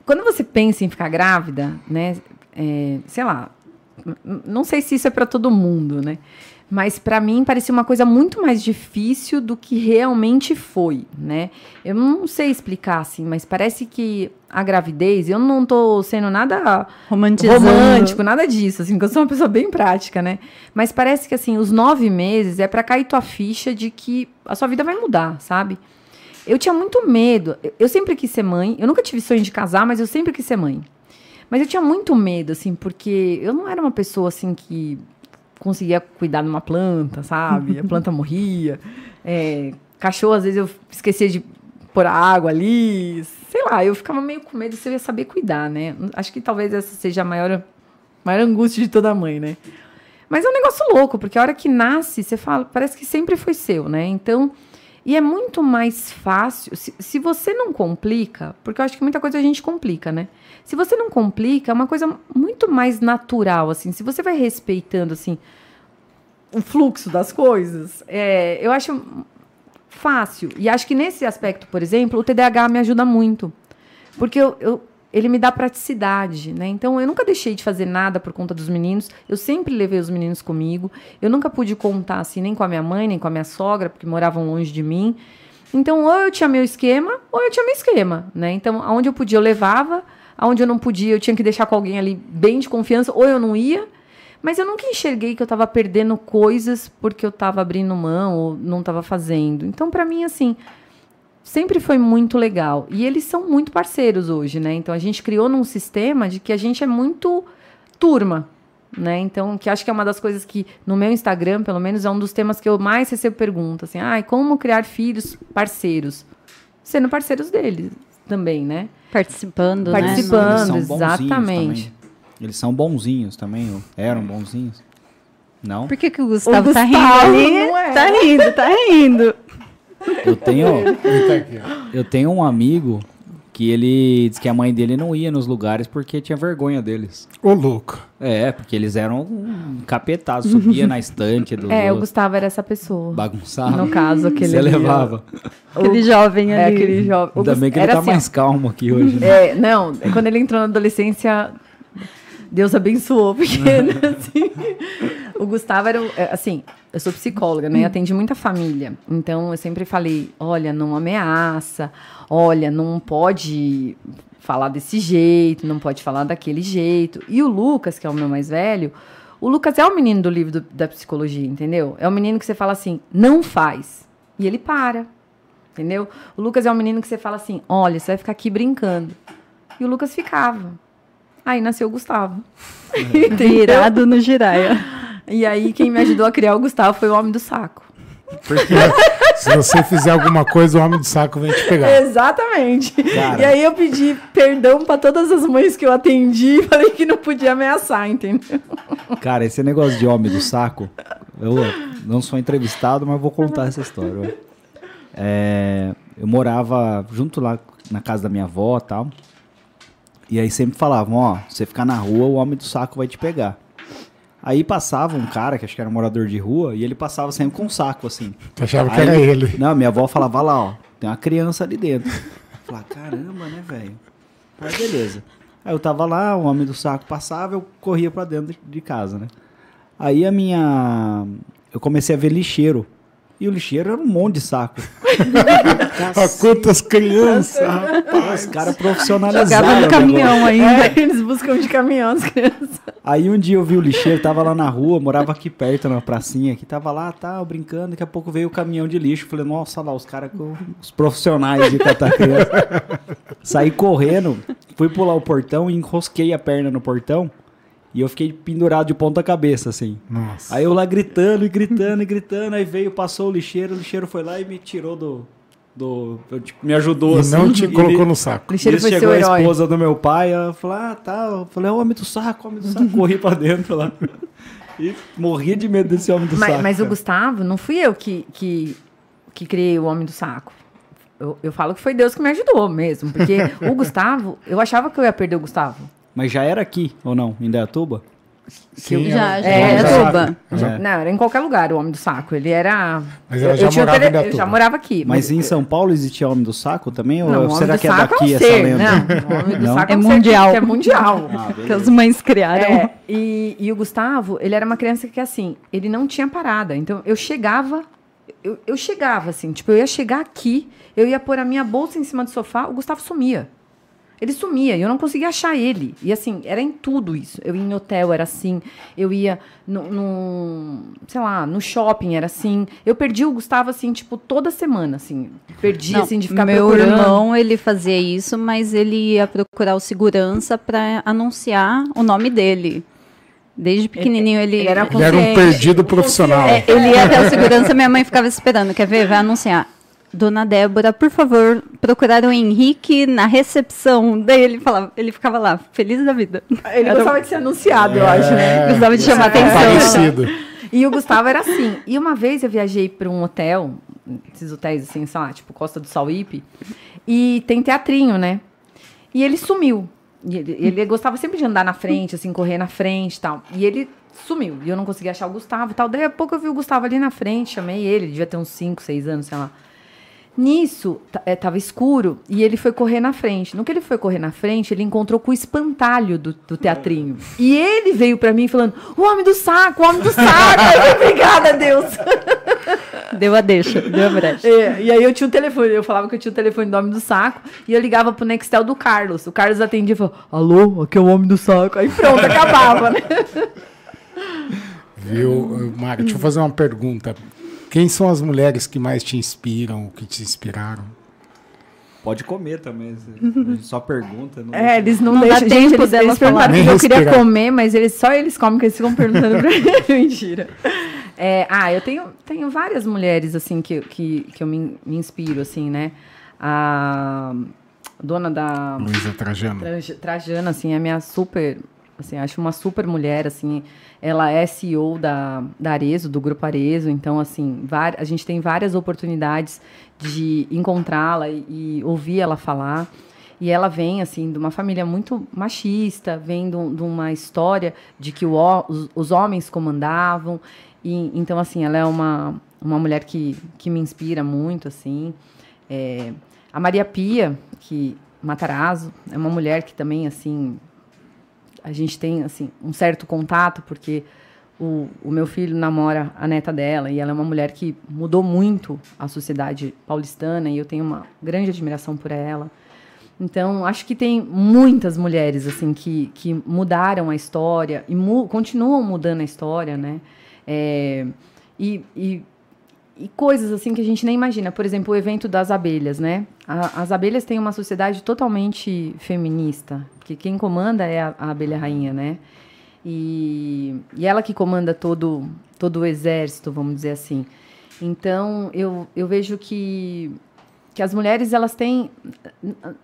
quando você pensa em ficar grávida, né? é, sei lá, não sei se isso é para todo mundo, né? Mas para mim parecia uma coisa muito mais difícil do que realmente foi, né? Eu não sei explicar assim, mas parece que a gravidez, eu não tô sendo nada romântico, nada disso, assim, porque eu sou uma pessoa bem prática, né? Mas parece que, assim, os nove meses é pra cair tua ficha de que a sua vida vai mudar, sabe? Eu tinha muito medo. Eu- sempre quis ser mãe. Eu nunca tive sonho de casar, mas eu sempre quis ser mãe. Mas eu tinha muito medo, assim, porque eu não era uma pessoa, assim, que conseguia cuidar de uma planta, sabe? A planta [LAUGHS] morria. É, cachorro, às vezes, eu esquecia de pôr a água ali. Sei lá, eu ficava meio com medo se eu ia saber cuidar, né? Acho que talvez essa seja a maior, maior angústia de toda mãe, né? Mas é um negócio louco, porque a hora que nasce, você fala, parece que sempre foi seu, né? Então, E é muito mais fácil, se, se você não complica, porque eu acho que muita coisa a gente complica, né? Se você não complica, é uma coisa muito mais natural, assim. Se você vai respeitando, assim, o fluxo das coisas, é, eu acho fácil. E acho que nesse aspecto, por exemplo, o TDAH me ajuda muito. Porque eu, eu, ele me dá praticidade, né? Então eu nunca deixei de fazer nada por conta dos meninos. Eu sempre levei os meninos comigo. Eu nunca pude contar assim nem com a minha mãe, nem com a minha sogra, porque moravam longe de mim. Então ou eu tinha meu esquema, ou eu tinha meu esquema, né? Então aonde eu podia eu levava, aonde eu não podia eu tinha que deixar com alguém ali bem de confiança, ou eu não ia. Mas eu nunca enxerguei que eu estava perdendo coisas porque eu estava abrindo mão ou não estava fazendo. Então para mim assim, sempre foi muito legal. E eles são muito parceiros hoje, né? Então a gente criou num sistema de que a gente é muito turma, né? Então, que acho que é uma das coisas que no meu Instagram, pelo menos, é um dos temas que eu mais recebo perguntas, assim, ah, como criar filhos parceiros? Sendo parceiros deles também, né? Participando, Participando, Eles são exatamente. também. Eles são bonzinhos também, ou eram bonzinhos. Não? Por que, que o Gustavo, O tá Gustavo rindo ali? não é. Tá rindo, tá rindo. Eu tenho, tá eu tenho um amigo que ele diz que a mãe dele não ia nos lugares porque tinha vergonha deles. Ô, louco. É, porque eles eram um capetados, subia na estante dos [LAUGHS] É, o Gustavo era essa pessoa. bagunçava. No caso, aquele Você levava. Aquele jovem É ali. aquele jovem. o Ainda bem que ele era tá assim, mais calmo aqui hoje. né? É, não, quando ele entrou na adolescência, Deus abençoou, porque [LAUGHS] assim, o Gustavo era, o- é, assim, eu sou psicóloga, né? Atendi muita família. Então eu sempre falei, olha, não ameaça, olha, não pode falar desse jeito, não pode falar daquele jeito. E o Lucas, que é o meu mais velho, o Lucas é o menino do livro do- da psicologia, entendeu? É o menino que você fala assim, não faz. E ele para. Entendeu? O Lucas é um menino que você fala assim: olha, você vai ficar aqui brincando. E o Lucas ficava. Aí nasceu o Gustavo. [LAUGHS] Virado no [LAUGHS] giraia. E aí, quem me ajudou a criar o Gustavo foi o homem do saco. Porque se você fizer alguma coisa, o homem do saco vem te pegar. Exatamente. Cara. E aí eu pedi perdão pra todas as mães que eu atendi e falei que não podia ameaçar, entendeu? Cara, esse negócio de homem do saco, eu não sou entrevistado, mas vou contar essa história. É, eu morava junto lá na casa da minha avó e tal. E aí sempre falavam, ó, você ficar na rua, o homem do saco vai te pegar. Aí passava um cara, que acho que era um morador de rua, e ele passava sempre com um saco, assim. Tu achava que Aí- era ele. Não, minha avó falava lá, ó, tem uma criança ali dentro. Falava, caramba, né, velho? Aí beleza. Aí eu tava lá, o homem do saco passava, eu corria pra dentro de- de casa, né? Aí a minha. Eu comecei a ver lixeiro. E o lixeiro era um monte de saco. [LAUGHS] Olha quantas crianças, rapaz. Os caras profissionalizaram. Jogava no caminhão ainda. É, eles buscam de caminhão as crianças. Aí um dia eu vi o lixeiro, tava lá na rua, morava aqui perto, na pracinha, que tava lá, tal, brincando. Daqui a pouco veio o caminhão de lixo. Falei, nossa, lá, os caras, com os profissionais de catar criança. [LAUGHS] Saí correndo, fui pular o portão e enrosquei a perna no portão. E eu fiquei pendurado de ponta cabeça, assim. Nossa. Aí eu lá gritando e gritando e gritando. Aí veio, passou o lixeiro, o lixeiro foi lá e me tirou do. do tipo, me ajudou E assim. não te e colocou me- no saco. Lixeiro Nisso foi chegou seu a herói. esposa do meu pai, ela falou, ah, tá. Eu falei, é o homem do saco, homem do saco. Corri pra dentro lá. E morria de medo desse homem do Mas, saco. mas o. Gustavo, não fui eu que, que, que criei o homem do saco. Eu, eu falo que foi Deus que me ajudou mesmo. Porque o Gustavo, eu achava que eu ia perder o Gustavo. Mas já era aqui, ou não? Em Dayatuba? Sim, Já, já É. É. Não, era em qualquer lugar o homem do saco. Ele era. Mas ela eu, já eu tinha morava em tele- Eu já morava aqui. Mas em São Paulo existia homem do saco também? Ou Não, o homem será que é daqui um essa ser. lenda? Não, o homem do Não? saco É ser mundial. É mundial. [LAUGHS] Ah, Que as mães criaram. É, e, e o Gustavo, ele era uma criança que, assim, ele não tinha parada. Então, eu chegava, eu, eu chegava, assim, tipo, eu ia chegar aqui, eu ia pôr a minha bolsa em cima do sofá, o Gustavo sumia. Ele sumia, e eu não conseguia achar ele. E, assim, era em tudo isso. Eu ia em hotel, era assim. Eu ia no, no sei lá, no shopping, era assim. Eu perdi o Gustavo, assim, tipo, toda semana, assim. Perdi, Não, assim, de ficar meu procurando. irmão, ele fazia isso, mas ele ia procurar o segurança para anunciar o nome dele. Desde pequenininho ele... ele era Ele era um perdido profissional. É, ele ia até o segurança, minha mãe ficava esperando. Quer ver? Vai anunciar. Dona Débora, por favor, procurar o Henrique na recepção. Daí ele falava, ele ficava lá, feliz da vida. Ele Era- gostava de ser anunciado, eu acho, né? Gostava de chamar atenção. Parecido. E o Gustavo era assim. E uma vez eu viajei para um hotel esses hotéis assim, sei lá, tipo Costa do Sauípe, e tem teatrinho, né? E ele sumiu. E ele, ele gostava sempre de andar na frente, assim, correr na frente e tal. E ele sumiu. E eu não conseguia achar o Gustavo e tal. Daí a pouco eu vi o Gustavo ali na frente, chamei ele, devia ter uns 5, 6 anos, sei lá. Nisso, é, tava escuro e ele foi correr na frente. No que ele foi correr na frente, ele encontrou com o espantalho do, do teatrinho. E ele veio para mim falando: O homem do saco, o homem do saco. eu, Obrigada, Deus. [LAUGHS] Deu a deixa, deu a brecha. É, e aí eu tinha o telefone, eu falava que eu tinha o telefone do homem do saco e eu ligava pro Nextel do Carlos. O Carlos atendia e falou: Alô, aqui é o homem do saco. Aí pronto, acabava, né? Viu, Mário? Deixa eu fazer uma pergunta. Quem são as mulheres que mais te inspiram, que te inspiraram? Pode comer também. Gente [LAUGHS] só pergunta. Não É, eles não, Não dá deixam. tempo eles, dela eles perguntaram falar. que eu queria comer, mas eles, só eles comem, que eles ficam perguntando pra mim. [LAUGHS] Mentira. É, ah, eu tenho, tenho várias mulheres, assim, que, que, que eu me, me inspiro, assim, né? A dona da Luísa Trajano. Traj- Trajana, assim, é minha super, assim, acho uma super mulher, assim, ela é CEO da, da Arezo, do Grupo Arezo, então, assim, a gente tem várias oportunidades de encontrá-la e, e ouvir ela falar, e ela vem, assim, de uma família muito machista, vem de, de uma história de que o, os, os homens comandavam, e, então, assim, ela é uma, uma mulher que, que me inspira muito, assim, é, a Maria Pia, que Matarazzo, é uma mulher que também, assim, a gente tem, assim, um certo contato, porque o, o meu filho namora a neta dela, e ela é uma mulher que mudou muito a sociedade paulistana, e eu tenho uma grande admiração por ela. Então, acho que tem muitas mulheres, assim, que, que mudaram a história, e mu continuam mudando a história, né? É, e, e e coisas assim que a gente nem imagina. Por exemplo, o evento das abelhas, né? A- as abelhas têm uma sociedade totalmente feminista, porque quem comanda é a, a abelha rainha, né? E, e ela que comanda todo, todo o exército, vamos dizer assim. Então, eu, eu vejo que, que as mulheres, elas têm...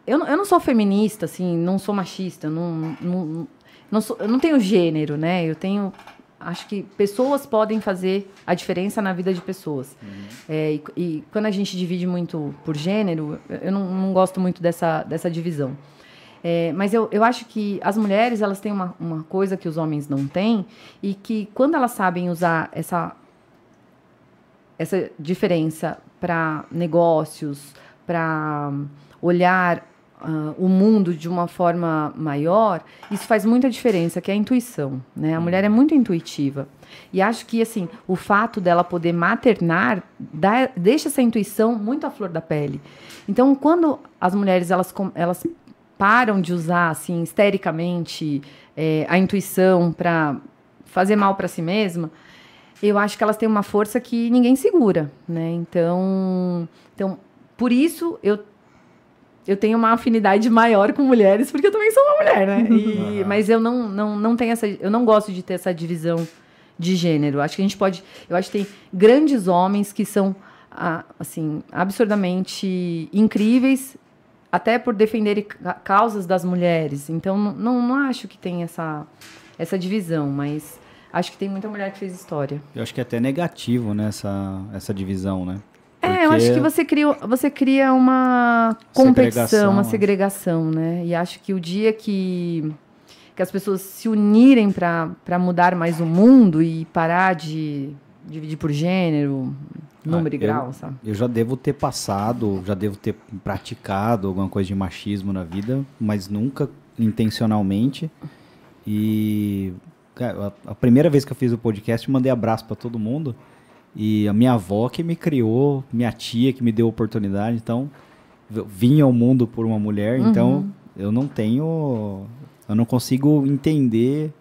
Eu, eu não sou feminista, assim, não sou machista, não, não, não sou, eu não tenho gênero, né? Eu tenho acho que pessoas podem fazer a diferença na vida de pessoas. É, e, e quando a gente divide muito por gênero, eu não, não gosto muito dessa, dessa divisão. É, mas eu, eu acho que as mulheres elas têm uma, uma coisa que os homens não têm e que quando elas sabem usar essa essa diferença para negócios, para olhar ah, o mundo de uma forma maior, isso faz muita diferença, que é a intuição. Né? A mulher é muito intuitiva. E acho que assim o fato dela poder maternar dá, deixa essa intuição muito à flor da pele. Então, quando as mulheres elas, elas param de usar assim histericamente eh, a intuição para fazer mal para si mesma, eu acho que elas têm uma força que ninguém segura, né? Então, então por isso eu eu tenho uma afinidade maior com mulheres, porque eu também sou uma mulher, né? E- [LAUGHS] Mas eu não, não, não tenho essa. Eu não gosto de ter essa divisão de gênero. Acho que a gente pode. Eu acho que tem grandes homens que são assim, absurdamente incríveis, até por defenderem ca- causas das mulheres. Então, não, não, não acho que tem essa, essa divisão, mas acho que tem muita mulher que fez história. Eu acho que é até negativo, né, essa, essa divisão, né? É, eu acho que você cria, você cria uma competição, Segregação, uma segregação, né? E acho que o dia que, que as pessoas se unirem para mudar mais o mundo e parar de dividir por gênero, número Ah, e grau, sabe? Eu já devo ter passado, já devo ter praticado alguma coisa de machismo na vida, mas nunca intencionalmente. E a, a primeira vez que eu fiz o podcast, eu mandei abraço pra todo mundo. E a minha avó que me criou, minha tia que me deu oportunidade, então vim ao mundo por uma mulher, então eu não tenho, eu não consigo entender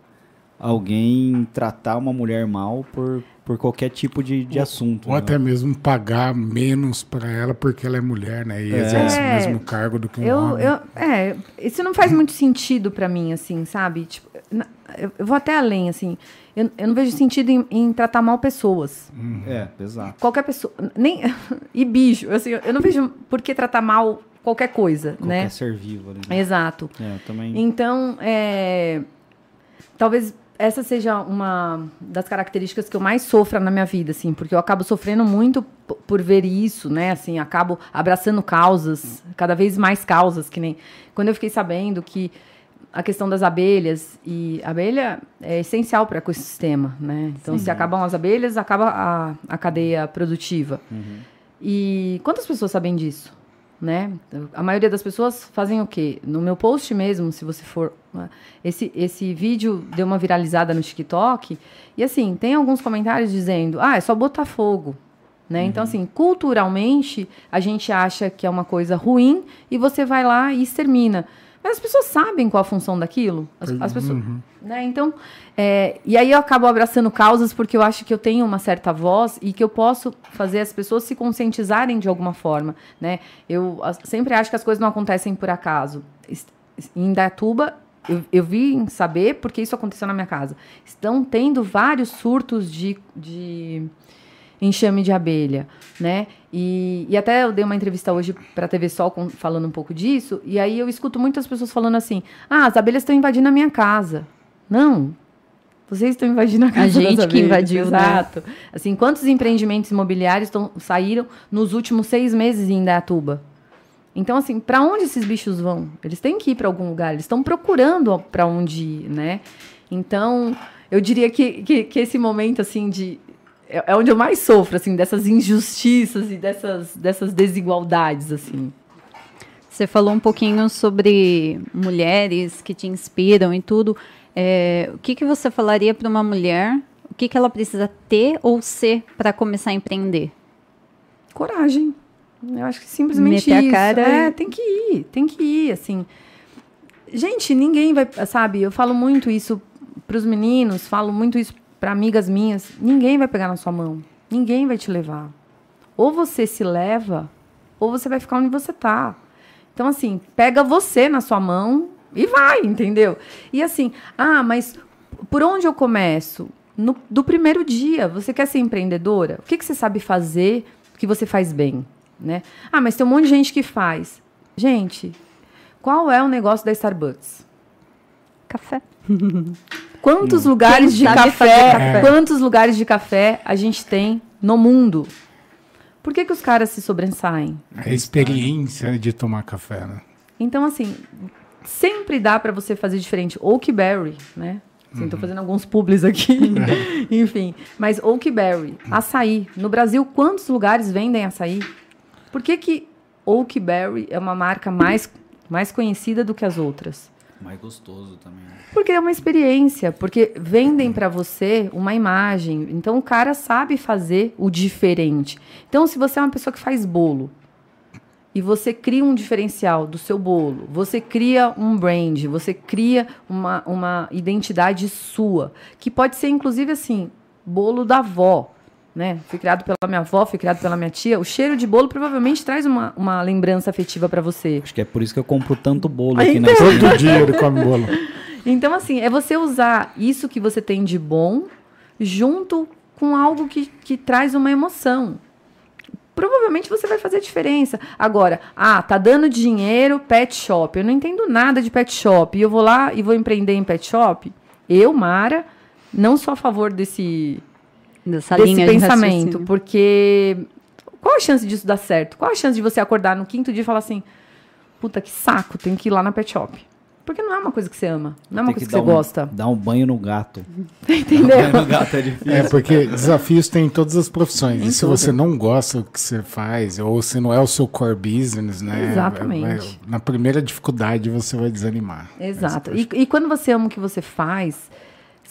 alguém tratar uma mulher mal por, por qualquer tipo de, de assunto. Ou né? até mesmo pagar menos pra ela porque ela é mulher, né? E exerce o É. mesmo cargo do que um Eu, homem. eu, é, isso não faz muito sentido pra mim, assim, sabe? Tipo, na- eu, eu vou até além, assim. Eu, eu não vejo sentido em, em tratar mal pessoas. É, exato. Qualquer pessoa. Nem, [LAUGHS] e bicho, assim, eu não vejo por que tratar mal qualquer coisa, Qualquer né? ser vivo ali. né? Exato. É, também. Então, é, talvez essa seja uma das características que eu mais sofro na minha vida, assim, porque eu acabo sofrendo muito por ver isso, né? Assim, acabo abraçando causas, cada vez mais causas, que nem quando eu fiquei sabendo que a questão das abelhas e a abelha é essencial para o ecossistema, né? Então, Sim. se acabam as abelhas, acaba a, a cadeia produtiva. Uhum. E quantas pessoas sabem disso? Né? A maioria das pessoas fazem o quê? No meu post mesmo, se você for. Né, esse, esse vídeo deu uma viralizada no TikTok. E assim, tem alguns comentários dizendo: ah, é só botar fogo. Né? Uhum. Então, assim, culturalmente, a gente acha que é uma coisa ruim e você vai lá e extermina. Mas as pessoas sabem qual a função daquilo. As, as pessoas, uhum. né? Então, é, e aí eu acabo abraçando causas porque eu acho que eu tenho uma certa voz e que eu posso fazer as pessoas se conscientizarem de alguma forma, né? Eu sempre acho que as coisas não acontecem por acaso. Em Datuba, eu, eu vim saber porque isso aconteceu na minha casa. Estão tendo vários surtos de, de enxame de abelha, né? E, e até eu dei uma entrevista hoje para a TV Sol com, falando um pouco disso, e aí eu escuto muitas pessoas falando assim: ah, as abelhas estão invadindo a minha casa. Não. Vocês estão invadindo a casa. A gente que invadiu, né? Exato. Né? Assim, quantos empreendimentos imobiliários tão, saíram nos últimos seis meses em Indaiatuba? Então, assim, para onde esses bichos vão? Eles têm que ir para algum lugar, eles estão procurando para onde ir, né? Então, eu diria que, que, que, esse momento, assim, de, é, é onde eu mais sofro, assim, dessas injustiças e dessas, dessas desigualdades, assim. Você falou um pouquinho sobre mulheres que te inspiram e tudo. É, o que, que você falaria para uma mulher? O que, que ela precisa ter ou ser para começar a empreender? Coragem. Eu acho que simplesmente Meter isso. A cara é, tem que ir, tem que ir, assim. Gente, ninguém vai, sabe? Eu falo muito isso para os meninos, falo muito isso para amigas minhas, ninguém vai pegar na sua mão. Ninguém vai te levar. Ou você se leva, ou você vai ficar onde você tá. Então, assim, pega você na sua mão e vai, entendeu? E assim, ah, mas por onde eu começo? No, do primeiro dia. Você quer ser empreendedora? O que, que você sabe fazer que você faz bem? Né? Ah, mas tem um monte de gente que faz. Gente, qual é o negócio da Starbucks? Café. [LAUGHS] Quantos lugares de café, café, quantos lugares de café a gente tem no mundo? Por que, que os caras se sobressaem? A experiência de tomar café, né? Então, assim, sempre dá para você fazer diferente. Oakberry, né? Assim, Estou uhum. fazendo alguns publis aqui. [LAUGHS] [LAUGHS] Enfim. Mas Oakberry, açaí. No Brasil, quantos lugares vendem açaí? Por que, que Oakberry é uma marca mais, mais conhecida do que as outras? Mais gostoso também. Né? Porque é uma experiência, porque vendem para você uma imagem. Então o cara sabe fazer o diferente. Então se você é uma pessoa que faz bolo e você cria um diferencial do seu bolo, você cria um brand, você cria uma, uma identidade sua, que pode ser inclusive assim, bolo da avó né? Fui criado pela minha avó, fui criado pela minha tia. O cheiro de bolo provavelmente traz uma, uma lembrança afetiva para você. Acho que é por isso que eu compro tanto bolo aqui então... na [LAUGHS] Todo dia ele come bolo. Então, assim, é você usar isso que você tem de bom junto com algo que, que traz uma emoção. Provavelmente você vai fazer diferença. Agora, ah, tá dando dinheiro pet shop. Eu não entendo nada de pet shop. E eu vou lá e vou empreender em pet shop. Eu, Mara, não sou a favor desse Dessa desse linha pensamento, de porque qual a chance disso dar certo? Qual a chance de você acordar no quinto dia e falar assim, puta que saco, tem que ir lá na pet shop? Porque não é uma coisa que você ama, não é uma coisa que, que você um, gosta. Dar um banho no gato. [LAUGHS] Entendeu? Dar um banho no gato é difícil. É, porque desafios tem em todas as profissões. Em e se tudo. você não gosta do que você faz, ou se não é o seu core business, né? Exatamente. Vai, vai, na primeira dificuldade você vai desanimar. Exato. E, e quando você ama o que você faz,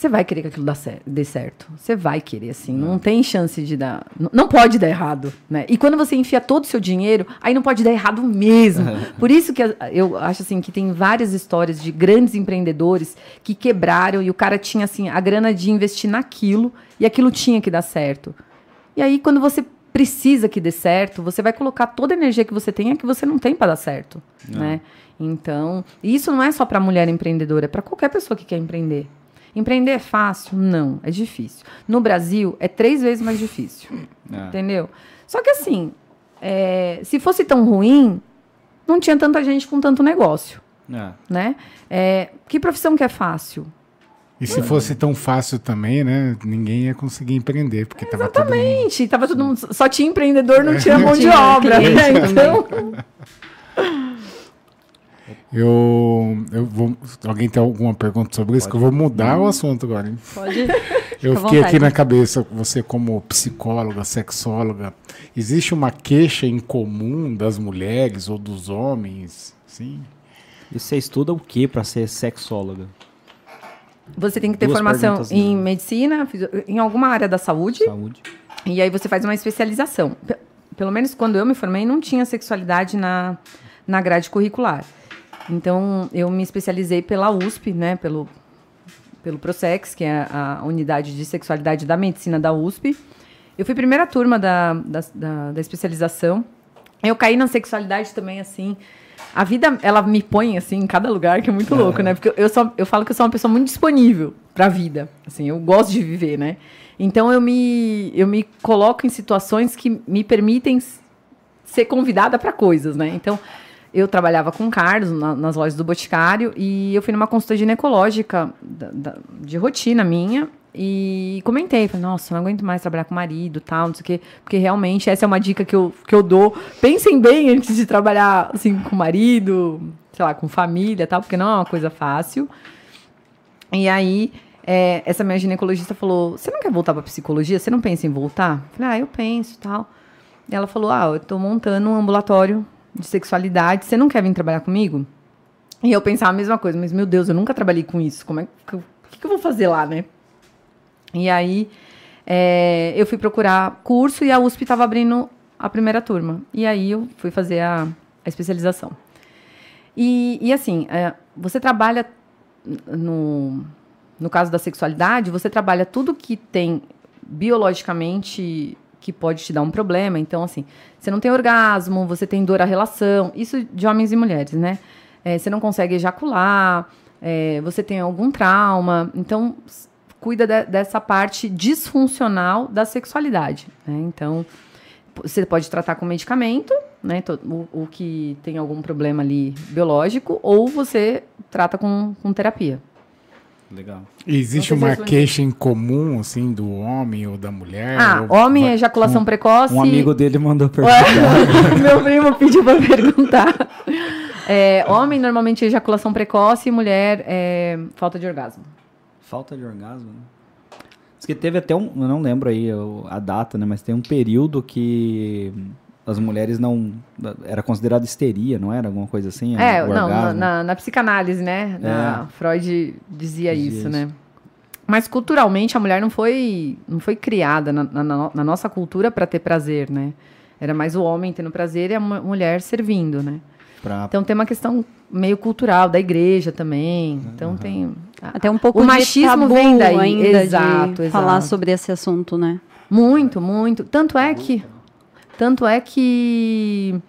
você vai querer que aquilo dê certo. Você vai querer, assim. Não tem chance de dar. Não pode dar errado, né? E quando você enfia todo o seu dinheiro, aí não pode dar errado mesmo. [LAUGHS] Por isso que eu acho, assim, que tem várias histórias de grandes empreendedores que quebraram e o cara tinha, assim, a grana de investir naquilo e aquilo tinha que dar certo. E aí, quando você precisa que dê certo, você vai colocar toda a energia que você tem é que você não tem para dar certo, né? Então, isso não é só para mulher empreendedora, é para qualquer pessoa que quer empreender. Empreender é fácil? Não, é difícil. No Brasil, é três vezes mais difícil. É. Entendeu? Só que assim, é, se fosse tão ruim, não tinha tanta gente com tanto negócio. É. Né? É, que profissão que é fácil? E se fosse tão fácil também, né? Ninguém ia conseguir empreender, porque tava todo mundo... Exatamente. Tava todo mundo, só tinha empreendedor, não tinha Não mão de tinha obra. Né? Então, [LAUGHS] Eu, eu vou. Alguém tem alguma pergunta sobre isso? Que eu vou mudar o assunto agora. hein? Pode. Eu fiquei aqui na cabeça, você como psicóloga, sexóloga, existe uma queixa em comum das mulheres ou dos homens? Sim. E você estuda o que pra ser sexóloga? você tem que ter Duas formação em né? medicina, em alguma área da saúde, Saúde. e aí você faz uma especialização. Pe- Pelo menos quando eu me formei, não tinha sexualidade na, na grade curricular. Então, eu me especializei pela USP, né, pelo, pelo Prosex, que é a a unidade de sexualidade da medicina da USP. Eu fui primeira turma da, da, da, da especialização. Eu caí na sexualidade também, assim. A vida, ela me põe, assim, em cada lugar, que é muito louco, né? Porque eu, sou, eu falo que eu sou uma pessoa muito disponível pra vida. Assim, eu gosto de viver, né? Então, eu me, eu me coloco em situações que me permitem ser convidada para coisas, né? Então, eu trabalhava com Carlos na- nas lojas do Boticário e eu fui numa consulta ginecológica da- da- de rotina minha e comentei, falei, nossa, não aguento mais trabalhar com marido, tal, não sei o quê, porque realmente essa é uma dica que eu, que eu dou. Pensem bem antes de trabalhar, assim, com marido, sei lá, com família, tal, porque não é uma coisa fácil. E aí, é, essa minha ginecologista falou: Você não quer voltar para psicologia? Você não pensa em voltar? Eu falei: Ah, eu penso tal. E ela falou: Ah, eu tô montando um ambulatório de sexualidade. Você não quer vir trabalhar comigo? E eu pensava a mesma coisa, mas meu Deus, eu nunca trabalhei com isso. Como é que eu, que, que eu vou fazer lá, né? E aí, é, eu fui procurar curso e a USP estava abrindo a primeira turma. E aí eu fui fazer a, a especialização. E, e assim, é, você trabalha no, no caso da sexualidade, você trabalha tudo que tem biologicamente que pode te dar um problema. Então, assim, você não tem orgasmo, você tem dor à relação, isso de homens e mulheres, né? É, você não consegue ejacular, é, você tem algum trauma. Então, cuida de- dessa parte disfuncional da sexualidade. Né? Então, você pode tratar com medicamento, né? O, o que tem algum problema ali biológico, ou você trata com, com terapia. Legal. E existe uma queixa em comum, assim, do homem ou da mulher? Ah, ou- homem, vai- ejaculação precoce. Um amigo dele mandou [LAUGHS] perguntar. [LAUGHS] Meu primo pediu para perguntar. É, homem, normalmente, ejaculação precoce, e mulher, é, falta de orgasmo. Falta de orgasmo, né? Diz que teve até um, eu não lembro aí a data, né? Mas tem um período que as mulheres não. Era considerado histeria, não era? Alguma coisa assim? É, o não, na, na- na psicanálise, né? Na- Freud dizia Dizia isso, isso. né? Mas culturalmente a mulher não foi, não foi criada na, na- nossa cultura para ter prazer, né? Era mais o homem tendo prazer e a mu- mulher servindo, né? Pra- Então tem uma questão meio cultural da igreja também. Então tem Até um pouco O de machismo tabu vem daí, ainda exato, de falar exato. sobre esse assunto, né? Muito, muito. Tanto é que. Tanto é que.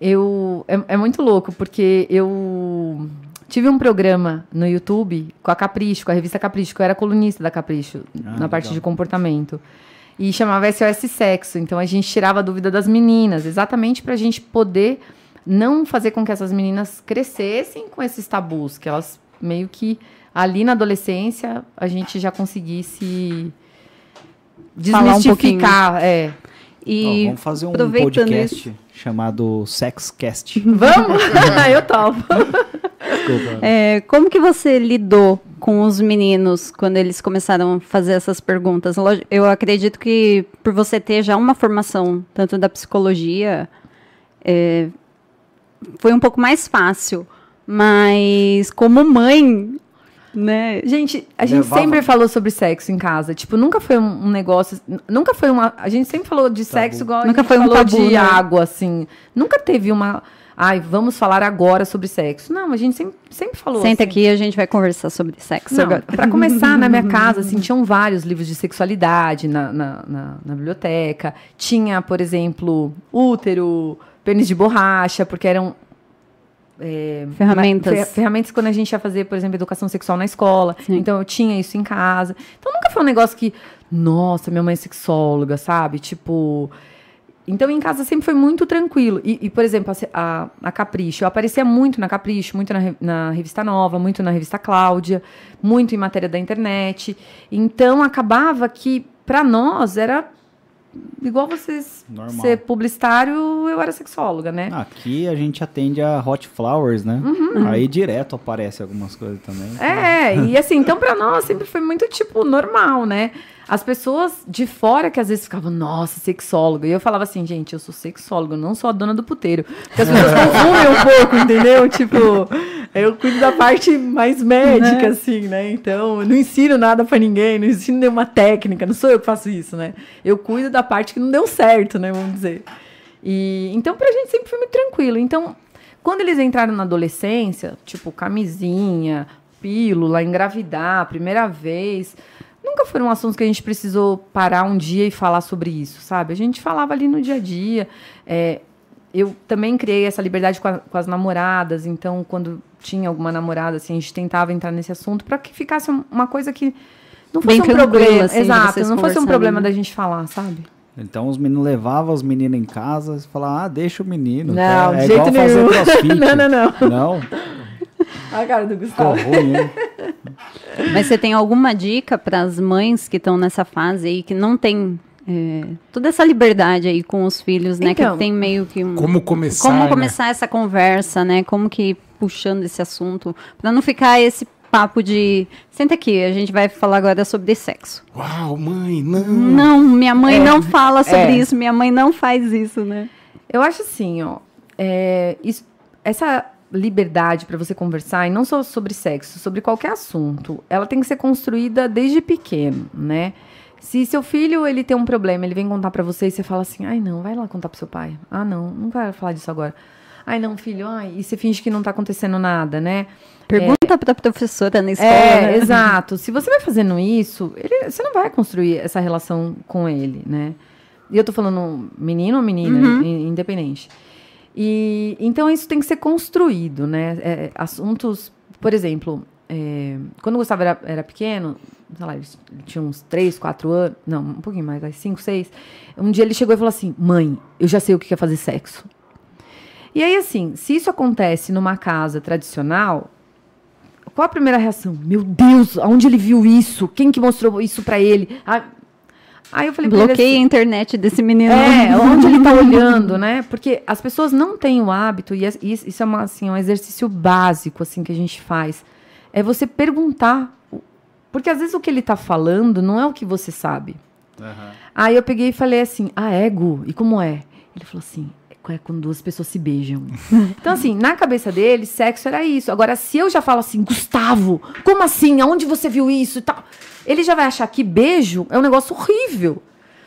Eu. É, é muito louco, porque eu tive um programa no YouTube com a Capricho, com a revista Capricho, que eu era colunista da Capricho, Ah, na parte legal. de comportamento. E chamava SOS Sexo. Então a gente tirava a dúvida das meninas, exatamente para a gente poder não fazer com que essas meninas crescessem com esses tabus, que elas meio que ali na adolescência a gente já conseguisse Falar um pouquinho. desmistificar, é. E vamos fazer um podcast chamado Sexcast. Vamos? [LAUGHS] [LAUGHS] eu topo. Desculpa. é, como que você lidou com os meninos quando eles começaram a fazer essas perguntas? Eu acredito que por você ter já uma formação tanto da psicologia, é, foi um pouco mais fácil. Mas como mãe, né? Gente, a gente Levava- sempre falou sobre sexo em casa. Tipo, nunca foi um, um negócio. Nunca foi uma. A gente sempre falou de sexo igual a Nunca gente foi um falou tabu, de né? água, assim. Nunca teve uma. Ai, vamos falar agora sobre sexo. Não, a gente sempre, sempre falou. Senta assim. aqui e a gente vai conversar sobre sexo Não, agora. pra começar, na minha [LAUGHS] casa, assim, tinham vários livros de sexualidade na, na, na- na biblioteca. Tinha, por exemplo, útero, pênis de borracha, porque eram. É, Ferramentas. fer- ferramentas quando a gente ia fazer, por exemplo, educação sexual na escola. Sim. Então eu tinha isso em casa. Então nunca foi um negócio que, nossa, minha mãe é sexóloga, sabe? Tipo. então, em casa sempre foi muito tranquilo. E, e por exemplo, a, a, Capricho. Eu aparecia muito na Capricho, muito na, na Revista Nova, muito na Revista Cláudia, muito em matéria da internet. Então, acabava que, para nós, era igual vocês Normal. ser publicitário, eu era sexóloga, né? Aqui a gente atende a Hot Flowers, né? Uhum. Aí direto aparece algumas coisas também. É, e assim, então para nós sempre foi muito tipo normal, né? As pessoas de fora que às vezes ficavam, nossa, sexóloga. E eu falava assim, gente, eu sou sexóloga, não sou a dona do puteiro. Porque as pessoas [LAUGHS] confundem um pouco, entendeu? [LAUGHS] Tipo, eu cuido da parte mais médica, né? assim, né? Então, eu não ensino nada para ninguém, não ensino nenhuma técnica, não sou eu que faço isso, né? Eu cuido da parte que não deu certo, né? Vamos dizer. E, então, pra gente sempre foi muito tranquilo. Então, quando eles entraram na adolescência, tipo, camisinha, pílula, engravidar, primeira vez nunca foram assuntos que a gente precisou parar um dia e falar sobre isso, sabe? A gente falava ali no dia a dia. É, eu também criei essa liberdade com, a, com, as namoradas, então quando tinha alguma namorada, assim, a gente tentava entrar nesse assunto para que ficasse uma coisa que não fosse Bem um problema, assim, exato, não fosse um problema da gente falar, sabe? Então os meninos levavam os meninos em casa e falavam, ah, deixa o menino. Não, é, é jeito nenhum. [LAUGHS] não, não, não. Não? A cara do Gustavo. Ficou ruim, hein? [LAUGHS] Mas você tem alguma dica para as mães que estão nessa fase aí, que não tem é, toda essa liberdade aí com os filhos, né? Então, que tem meio que um, como começar, como né? começar essa conversa, né? Como que puxando esse assunto para não ficar esse papo de senta aqui, a gente vai falar agora sobre sexo. Uau, mãe, não. Não, minha mãe é, não fala sobre é. isso, minha mãe não faz isso, né? Eu acho assim, ó, é, isso, essa liberdade para você conversar, e não só sobre sexo, sobre qualquer assunto, ela tem que ser construída desde pequeno, né? Se seu filho ele tem um problema, ele vem contar para você e você fala assim: "Ai, não, vai lá contar pro seu pai". Ah, não, não vai falar disso agora. Ai, não, filho, ai, e você finge que não tá acontecendo nada, né? Pergunta é, pra professora na escola. É, né? exato. Se você vai fazendo isso, ele, você não vai construir essa relação com ele, né? E eu tô falando menino ou menina, uhum. independente. E então isso tem que ser construído, né? É, assuntos, por exemplo, é, quando o Gustavo era, era, pequeno, sei lá, ele tinha uns 3, 4 anos, não, um pouquinho mais, 5, 6. Um dia ele chegou e falou assim: Mãe, eu já sei o que é fazer sexo. E aí, assim, se isso acontece numa casa tradicional, qual a primeira reação? Meu Deus, aonde ele viu isso? Quem que mostrou isso para ele? Ah, Aí eu falei Bloqueei a internet desse menino. É, [LAUGHS] onde ele está olhando, né? Porque as pessoas não têm o hábito, e isso é uma, assim, um exercício básico assim que a gente faz. É você perguntar. Porque às vezes o que ele está falando não é o que você sabe. Uhum. Aí eu peguei e falei assim: ah, ego? E como é? Ele falou assim: é quando duas pessoas se beijam. [LAUGHS] então, assim, na cabeça dele, sexo era isso. Agora, se eu já falo assim, Gustavo, como assim? Aonde você viu isso e tal? Ele já vai achar que beijo é um negócio horrível.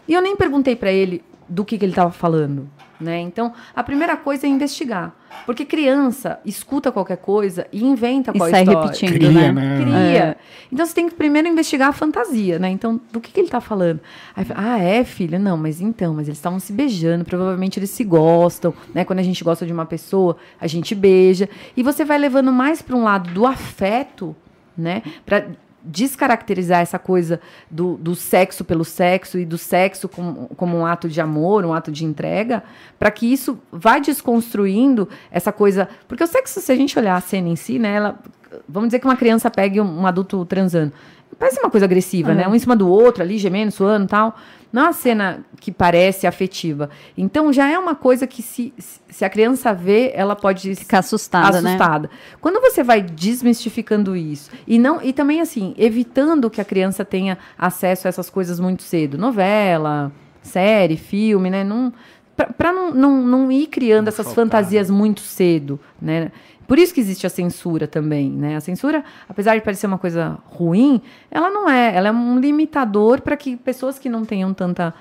E eu nem perguntei para ele do que, que ele estava falando. Né? Então, a primeira coisa é investigar. Porque criança escuta qualquer coisa e inventa e qual sai história. repetindo, Cria, né? Cria. É. Então, você tem que primeiro investigar a fantasia, né? Então, do que, que ele está falando? Aí, ah, é, filha? Não, mas então, mas eles estavam se beijando, provavelmente eles se gostam, né? Quando a gente gosta de uma pessoa, a gente beija. E você vai levando mais para um lado do afeto, né? Pra descaracterizar essa coisa do, do sexo pelo sexo e do sexo como, como um ato de amor, um ato de entrega, para que isso vá desconstruindo essa coisa. Porque o sexo, se a gente olhar a cena em si, né, ela, vamos dizer que uma criança pegue um, um adulto transando. Parece uma coisa agressiva, né? Um em cima do outro, ali, gemendo, suando tal. Não é uma cena que parece afetiva. Então já é uma coisa que se, se a criança vê, ela pode ficar assustada, né? assustada. Né? Quando você vai desmistificando isso e não e também assim, evitando que a criança tenha acesso a essas coisas muito cedo, novela, série, filme, né? Não para não, não, não ir criando não essas faltar, fantasias né? muito cedo, né? Por isso que existe a censura também, né? A censura, apesar de parecer uma coisa ruim, ela não é. Ela é um limitador para que pessoas que não tenham tanta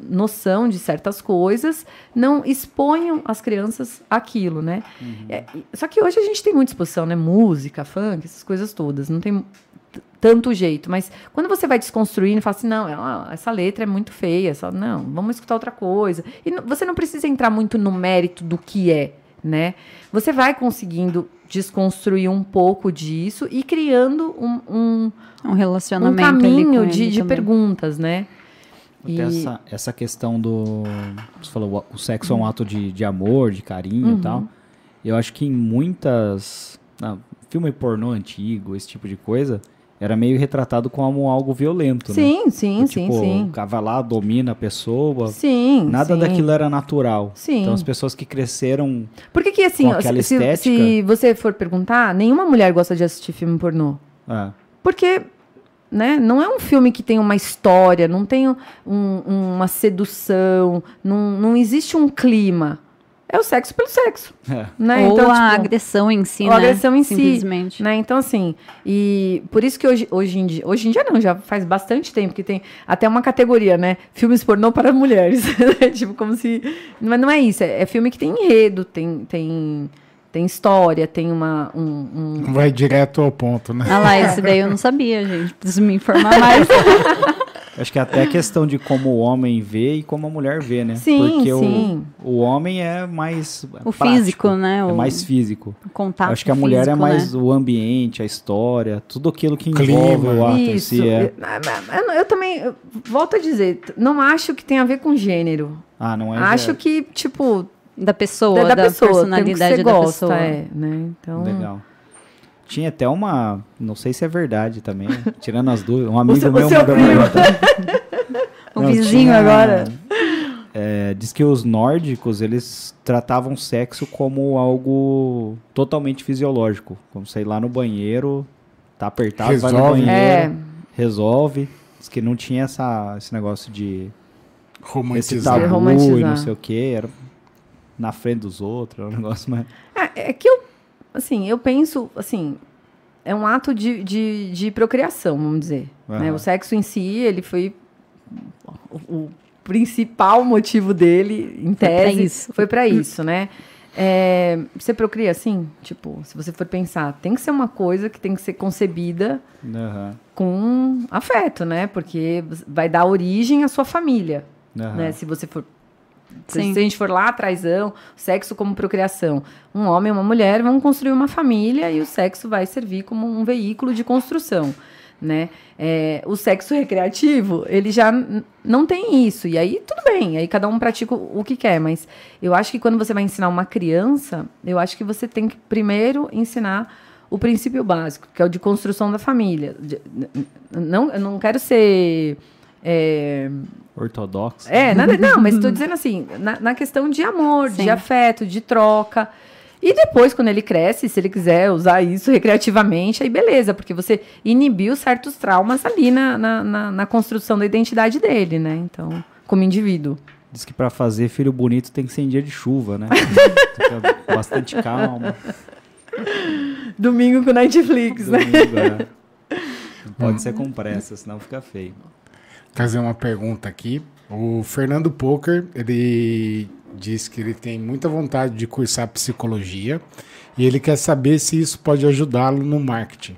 noção de certas coisas não exponham as crianças aquilo, né? Uhum. É, só que hoje a gente tem muita exposição, né? Música, funk, essas coisas todas. Não tem tanto jeito. Mas quando você vai desconstruindo e fala assim, não, essa letra é muito feia, só, não, vamos escutar outra coisa. E você não precisa entrar muito no mérito do que é né? Você vai conseguindo desconstruir um pouco disso e criando um, um, um relacionamento um caminho de, de perguntas, né? E- essa, essa questão do. Você falou, o- o sexo é um ato de, de amor, de carinho Uhum. e tal. Eu acho que em muitas. ah, filme pornô antigo, esse tipo de coisa, era meio retratado como algo violento, né? Sim, sim, Do sim, tipo, sim. Cara vai lá, domina a pessoa. Sim. Nada sim. daquilo era natural. Sim. Então as pessoas que cresceram. Porque que assim, se, estética- se você for perguntar, nenhuma mulher gosta de assistir filme pornô. ah, Porque, né, não é um filme que tem uma história, não tem um- uma sedução, não, não existe um clima. É o sexo pelo sexo, [LAUGHS] é. né? Ou então, a tipo, agressão em si, ou a né? agressão em si, Simplesmente. né? Então, assim, e por isso que hoje, hoje em dia, hoje em dia não, já faz bastante tempo que tem até uma categoria, né? Filmes pornô para [LAUGHS] mulheres. né? tipo, como se. Mas não é isso, é, é filme que tem enredo, tem, tem, tem história, tem uma. Um, um- Vai direto ao ponto, né? Ah lá, esse daí eu não sabia, gente. Preciso me informar mais. [LAUGHS] Acho que até a questão de como o homem vê e como a mulher vê, né? Sim, Porque sim. O, o homem é mais. O prático, físico, né? É O mais físico. contato Acho que a mulher é físico, mais né? o ambiente, a história, tudo aquilo que Clima. envolve o ato em Isso. si. É... Eu, eu- eu também, eu volto a dizer, não acho que tem a ver com gênero. Ah, não é. acho que, tipo, Da pessoa, da, da, pessoa, tem que personalidade você da gosta, pessoa. é, né? Então, Legal. Tinha até uma. Não sei se é verdade também, tirando as dúvidas. Um amigo seu- meu mandou. O [LAUGHS] Não, vizinho tinha- agora. é, diz que os nórdicos eles tratavam sexo como algo totalmente fisiológico. Como sei lá no banheiro, tá apertado, vai no Resolve. banheiro, é, resolve. Diz que não tinha essa, esse negócio de esse Romantizar. tabu e não sei o que. Era na frente dos outros, era um negócio mais. é, é que eu, assim, eu penso, assim, é um ato de, de, de procriação, vamos dizer. né? Aham. O sexo em si, ele foi o, o principal motivo dele, em tese, isso. foi para isso, né? É, você procria assim? Tipo, se você for pensar, tem que ser uma coisa que tem que ser concebida Aham, com afeto, né? Porque vai dar origem à sua família, aham. né? Se você for Sim. se a gente for lá atrásão, sexo como procriação, um homem e uma mulher vão construir uma família e o sexo vai servir como um veículo de construção, né? É, o sexo recreativo, ele já não tem isso. E aí, tudo bem, aí cada um pratica o que quer, mas eu acho que quando você vai ensinar uma criança, eu acho que você tem que primeiro ensinar o princípio básico, que é o de construção da família. Não, eu não quero ser. É, Ortodoxo. é, nada, [LAUGHS] não, mas estou dizendo assim, na, na questão de amor, Sim. de afeto, de troca. E depois, quando ele cresce, se ele quiser usar isso recreativamente, aí beleza, porque você inibiu certos traumas ali na, na, na, na construção da identidade dele, né? Então, como indivíduo. Diz que pra fazer filho bonito tem que ser em dia de chuva, né? [LAUGHS] Bastante calma. Domingo com Netflix, né? Domingo, é. Não [LAUGHS] pode ser com pressa, senão fica feio. Fazer uma pergunta aqui. O Fernando Poker, ele diz que ele tem muita vontade de cursar psicologia e ele quer saber se isso pode ajudá-lo no marketing.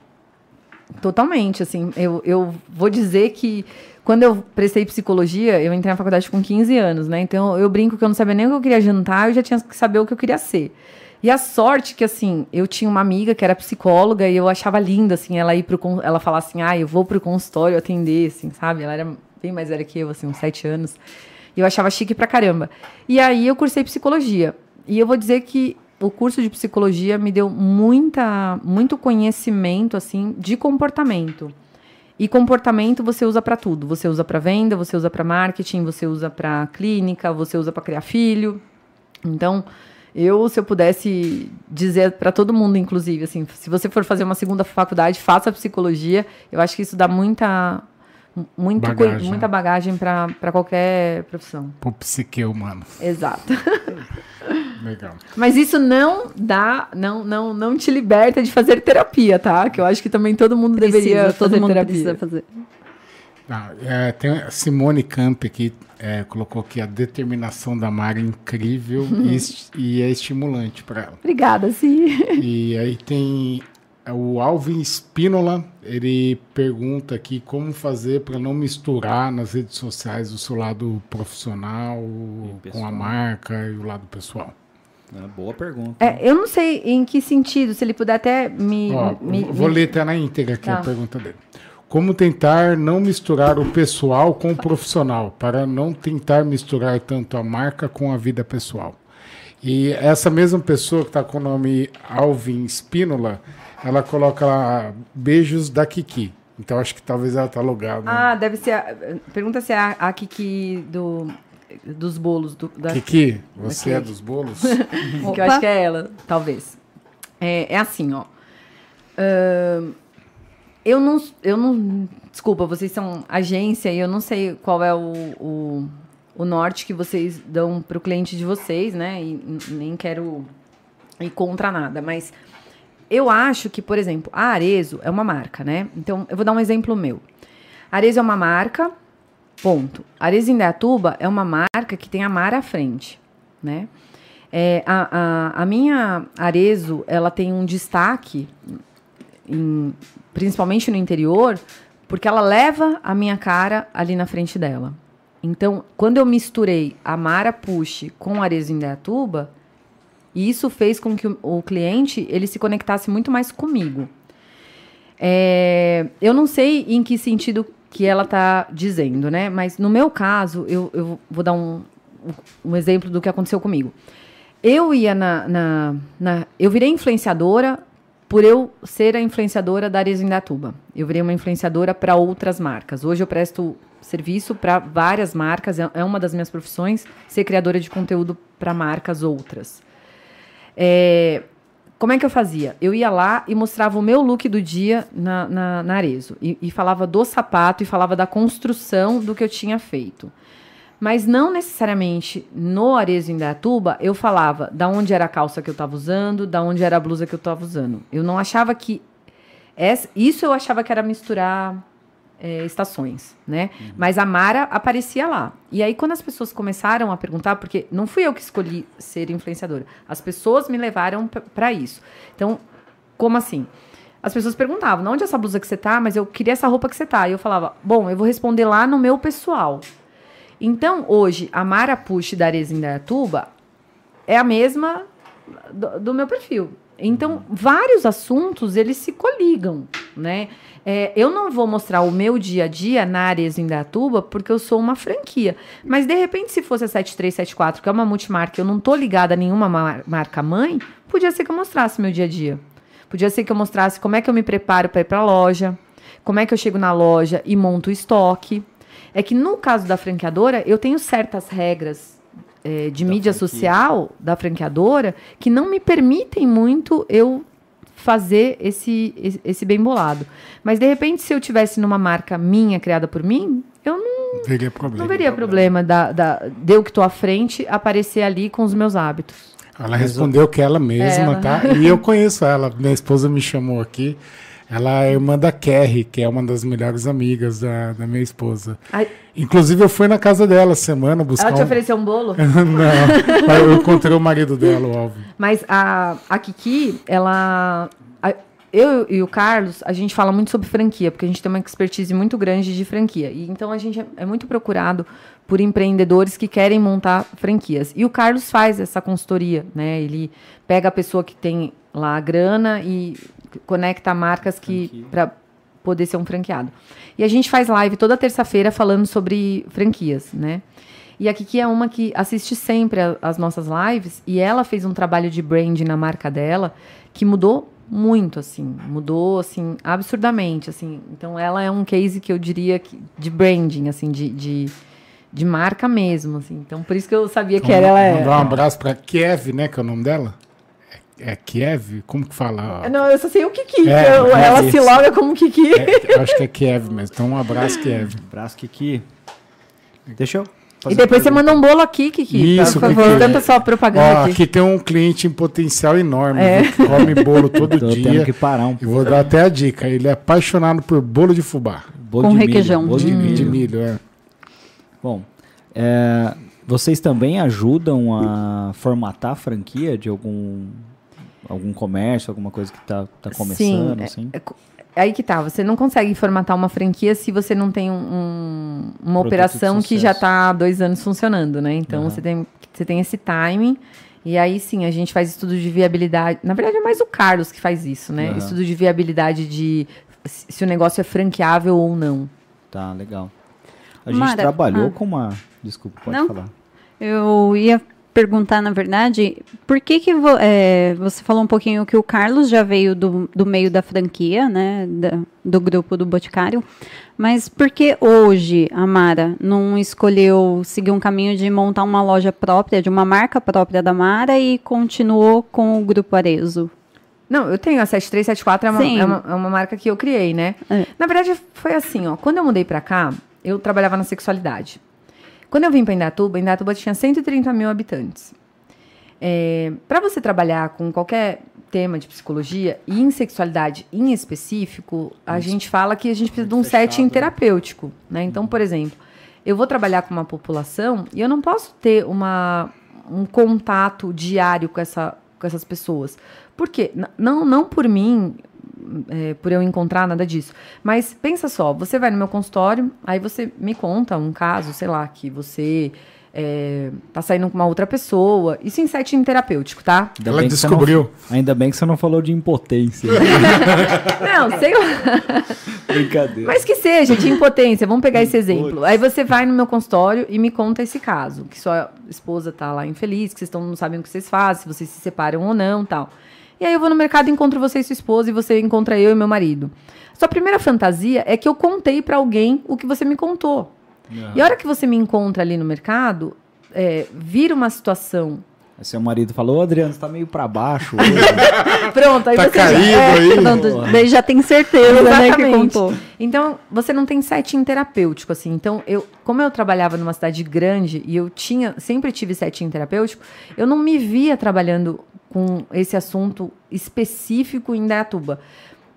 Totalmente, assim, eu, eu vou dizer que quando eu prestei psicologia, eu entrei na faculdade com 15 anos, né? Então eu brinco que eu não sabia nem o que eu queria jantar, eu já tinha que saber o que eu queria ser. E a sorte que, assim, eu tinha uma amiga que era psicóloga e eu achava linda, assim, ela ir pro, ela falar assim, ah, eu vou pro consultório atender, assim, sabe? Ela era bem mais velha que eu, assim, uns sete anos. E eu achava chique pra caramba. E aí eu cursei psicologia. E eu vou dizer que o curso de psicologia me deu muita, muito conhecimento, assim, de comportamento. E comportamento você usa para tudo. Você usa para venda, você usa para marketing, você usa para clínica, você usa para criar filho. Então, eu, se eu pudesse dizer para todo mundo, inclusive, assim, se você for fazer uma segunda faculdade, faça psicologia. Eu acho que isso dá muita, muito Bagagem. muita bagagem para qualquer profissão. Pro psique humano. Exato. [LAUGHS] Legal. Mas isso não dá, não, não, não te liberta de fazer terapia, tá? Que eu acho que também todo mundo deveria Precisa, todo fazer mundo terapia. precisa fazer. Ah, é, tem a Simone Camp aqui, é, colocou aqui a determinação da Mari incrível [LAUGHS] e, e é estimulante para ela. Obrigada, sim. E aí tem o Alvin Spínola, ele pergunta aqui como fazer para não misturar nas redes sociais o seu lado profissional com a marca e o lado pessoal. É, boa pergunta. É, eu não sei em que sentido, se ele puder até me. Ó, me- vou me- ler até na íntegra aqui Tá. a pergunta dele. Como tentar não misturar o pessoal com o profissional, para não tentar misturar tanto a marca com a vida pessoal. E essa mesma pessoa que está com o nome Alvin Espínola, ela coloca lá beijos da Kiki. Então acho que talvez ela tá logada. Ah, deve ser. A, pergunta se é a, a Kiki do, dos bolos. Do, da, Kiki, você é dos bolos? [LAUGHS] que eu acho que é ela, talvez. É, é assim, ó. Uh, eu não, eu não. Desculpa, vocês são agência e eu não sei qual é o, o, o norte que vocês dão para o cliente de vocês, né? E nem quero ir contra nada, mas eu acho que, por exemplo, a Arezo é uma marca, né? Então, eu vou dar um exemplo meu. Arezo é uma marca, ponto. A Arezo Indaiatuba é uma marca que tem a mar à frente, né? É, a, a, a, minha Arezo, ela tem um destaque, em, principalmente no interior, porque ela leva a minha cara ali na frente dela. Então, quando eu misturei a Mara Push com a Arezo Indaiatuba, isso fez com que o, o cliente ele se conectasse muito mais comigo. É, eu não sei em que sentido que ela está dizendo, né? Mas no meu caso, eu, eu vou dar um, um exemplo do que aconteceu comigo. Eu ia na, na, na, Eu virei influenciadora por eu ser a influenciadora da Ares Indatuba. Eu virei uma influenciadora para outras marcas. Hoje eu presto serviço para várias marcas, é, é uma das minhas profissões ser criadora de conteúdo para marcas outras. É, como é que eu fazia? Eu ia lá e mostrava o meu look do dia na, na, na. E, e, falava do sapato e falava da construção do que eu tinha feito. Mas não necessariamente no Arezo Indaiatuba eu falava da onde era a calça que eu estava usando, da onde era a blusa que eu estava usando. Eu não achava que. Essa, isso eu achava que era misturar é, estações, né? Uhum. Mas a Mara aparecia lá. E aí, quando as pessoas começaram a perguntar, porque não fui eu que escolhi ser influenciadora, as pessoas me levaram para isso. Então, como assim? As pessoas perguntavam, onde é essa blusa que você tá? Mas eu queria essa roupa que você tá. E eu falava, bom, eu vou responder lá no meu pessoal. Então, hoje, a Mara Push da Areza Indaiatuba é a mesma do, do meu perfil. Então, vários assuntos, eles se coligam, né? É, eu não vou mostrar o meu dia a dia na Ares Indatuba porque eu sou uma franquia. Mas, de repente, se fosse a 7374, que é uma multimarca, eu não tô ligada a nenhuma mar marca mãe, podia ser que eu mostrasse meu dia a dia. Podia ser que eu mostrasse como é que eu me preparo para ir para a loja, como é que eu chego na loja e monto o estoque. É que no caso da franqueadora, eu tenho certas regras é, de da mídia franquia. social da franqueadora que não me permitem muito eu fazer esse, esse bem bolado. Mas de repente, se eu tivesse numa marca minha, criada por mim, eu não veria problema, não veria problema da, da, de eu que estou à frente aparecer ali com os meus hábitos. Ela respondeu que ela mesma, ela. tá? E eu conheço ela. Minha esposa me chamou aqui. Ela é irmã da Kerry, que é uma das melhores amigas da, da minha esposa. Ai. Inclusive, eu fui na casa dela semana buscar. Ela te ofereceu um bolo? [LAUGHS] Não, eu encontrei o marido dela, o Alvin. Mas a, a Kiki, ela. A, eu e o Carlos, a gente fala muito sobre franquia, porque a gente tem uma expertise muito grande de franquia. E então a gente é, é muito procurado por empreendedores que querem montar franquias. E o Carlos faz essa consultoria, né? Ele pega a pessoa que tem lá a grana e conecta marcas que para poder ser um franqueado. E a gente faz live toda terça-feira falando sobre franquias, né? E a Kiki é uma que assiste sempre as nossas lives e ela fez um trabalho de brand na marca dela que mudou muito, assim, mudou, assim, absurdamente, assim. Então, ela é um case que eu diria que, de branding, assim, de, de, de marca mesmo, assim. Então, por isso que eu sabia então, que era ela. Mandar um abraço para Kiev, né, que é o nome dela? É Kiev? Como que fala? Não, eu só sei o Kiki. É, eu, ela se loga como Kiki. É, eu acho que é Kiev mesmo. Então, um abraço, Kiev. Um abraço, Kiki. Deixa eu. E depois você manda um bolo aqui, Kiki. Isso, por favor, tanta só propaganda Ó, aqui. Aqui tem um cliente em potencial enorme. É. Come bolo todo [LAUGHS] Tô dia. que parar um pouco. E vou dar até a dica. Ele é apaixonado por bolo de fubá. Bolo Com de requeijão. Milho, bolo de, milho. de milho, é. Bom, é, vocês também ajudam a formatar a franquia de algum algum comércio, alguma coisa que está tá começando, Sim, assim? É, é, aí que tá, você não consegue formatar uma franquia se você não tem um, uma operação que já está há dois anos funcionando, né? Então uhum. você, tem, você tem esse timing. E aí sim, a gente faz estudo de viabilidade. Na verdade, é mais o Carlos que faz isso, né? Uhum. Estudo de viabilidade de se se o negócio é franqueável ou não. Tá, legal. A gente Mara, trabalhou ah. com uma. Desculpa, pode Não. falar. Eu ia perguntar, na verdade, por que que vo- é, você falou um pouquinho que o Carlos já veio do, do meio da franquia, né, da- do grupo do Boticário, mas por que hoje a Mara não escolheu seguir um caminho de montar uma loja própria, de uma marca própria da Mara e continuou com o Grupo Arezo? Não, eu tenho a 7374, é uma, é uma, é uma marca que eu criei, né? É. Na verdade, foi assim, ó. Quando eu mudei pra cá, eu trabalhava na sexualidade. Quando eu vim pra Indatuba, Indatuba tinha 130 mil habitantes. É, para você trabalhar com qualquer tema de psicologia e em sexualidade em específico, a gente fala que a gente precisa de um fechado, setting né? terapêutico, né? Então, por exemplo, eu vou trabalhar com uma população e eu não posso ter uma, um contato diário com, essa, com essas pessoas. Por quê? Não, não por mim, é, por eu encontrar nada disso. Mas pensa só, você vai no meu consultório, aí você me conta um caso, sei lá, que você é, tá saindo com uma outra pessoa. Isso em setting terapêutico, tá? Ainda Ela bem que você descobriu. não- ainda bem que você não falou de impotência. [LAUGHS] Não, sei lá. Brincadeira. Mas que seja, de impotência. Vamos pegar esse exemplo. Aí você vai no meu consultório e me conta esse caso. Que sua esposa tá lá infeliz, que vocês tão, não sabem o que vocês fazem, se vocês se separam ou não tal. E aí eu vou no mercado e encontro você e sua esposa, e você encontra eu e meu marido. Sua primeira fantasia é que eu contei pra alguém o que você me contou. E a hora que você me encontra ali no mercado, é, vira uma situação. Aí Seu marido falou, "Ô, Adriano, você tá meio pra baixo hoje. [LAUGHS] Pronto, aí Tá você já- caído é, aí. Pronto, daí já tem certeza, né, que contou. Então, você não tem setting terapêutico, assim. Então, eu, como eu trabalhava numa cidade grande e eu tinha, sempre tive setting terapêutico, eu não me via trabalhando com esse assunto específico em Dayatuba.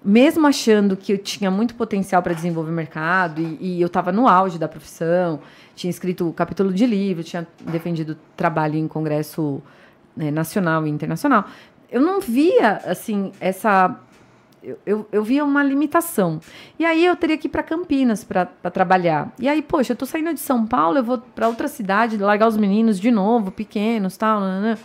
Mesmo achando que eu tinha muito potencial para desenvolver mercado e, e eu estava no auge da profissão, tinha escrito capítulo de livro, tinha defendido trabalho em congresso né, nacional e internacional, eu não via assim essa eu, eu, eu via uma limitação. E aí eu teria que ir para Campinas para trabalhar. E aí, poxa, eu tô saindo de São Paulo, eu vou para outra cidade, largar os meninos de novo, pequenos, tal, né?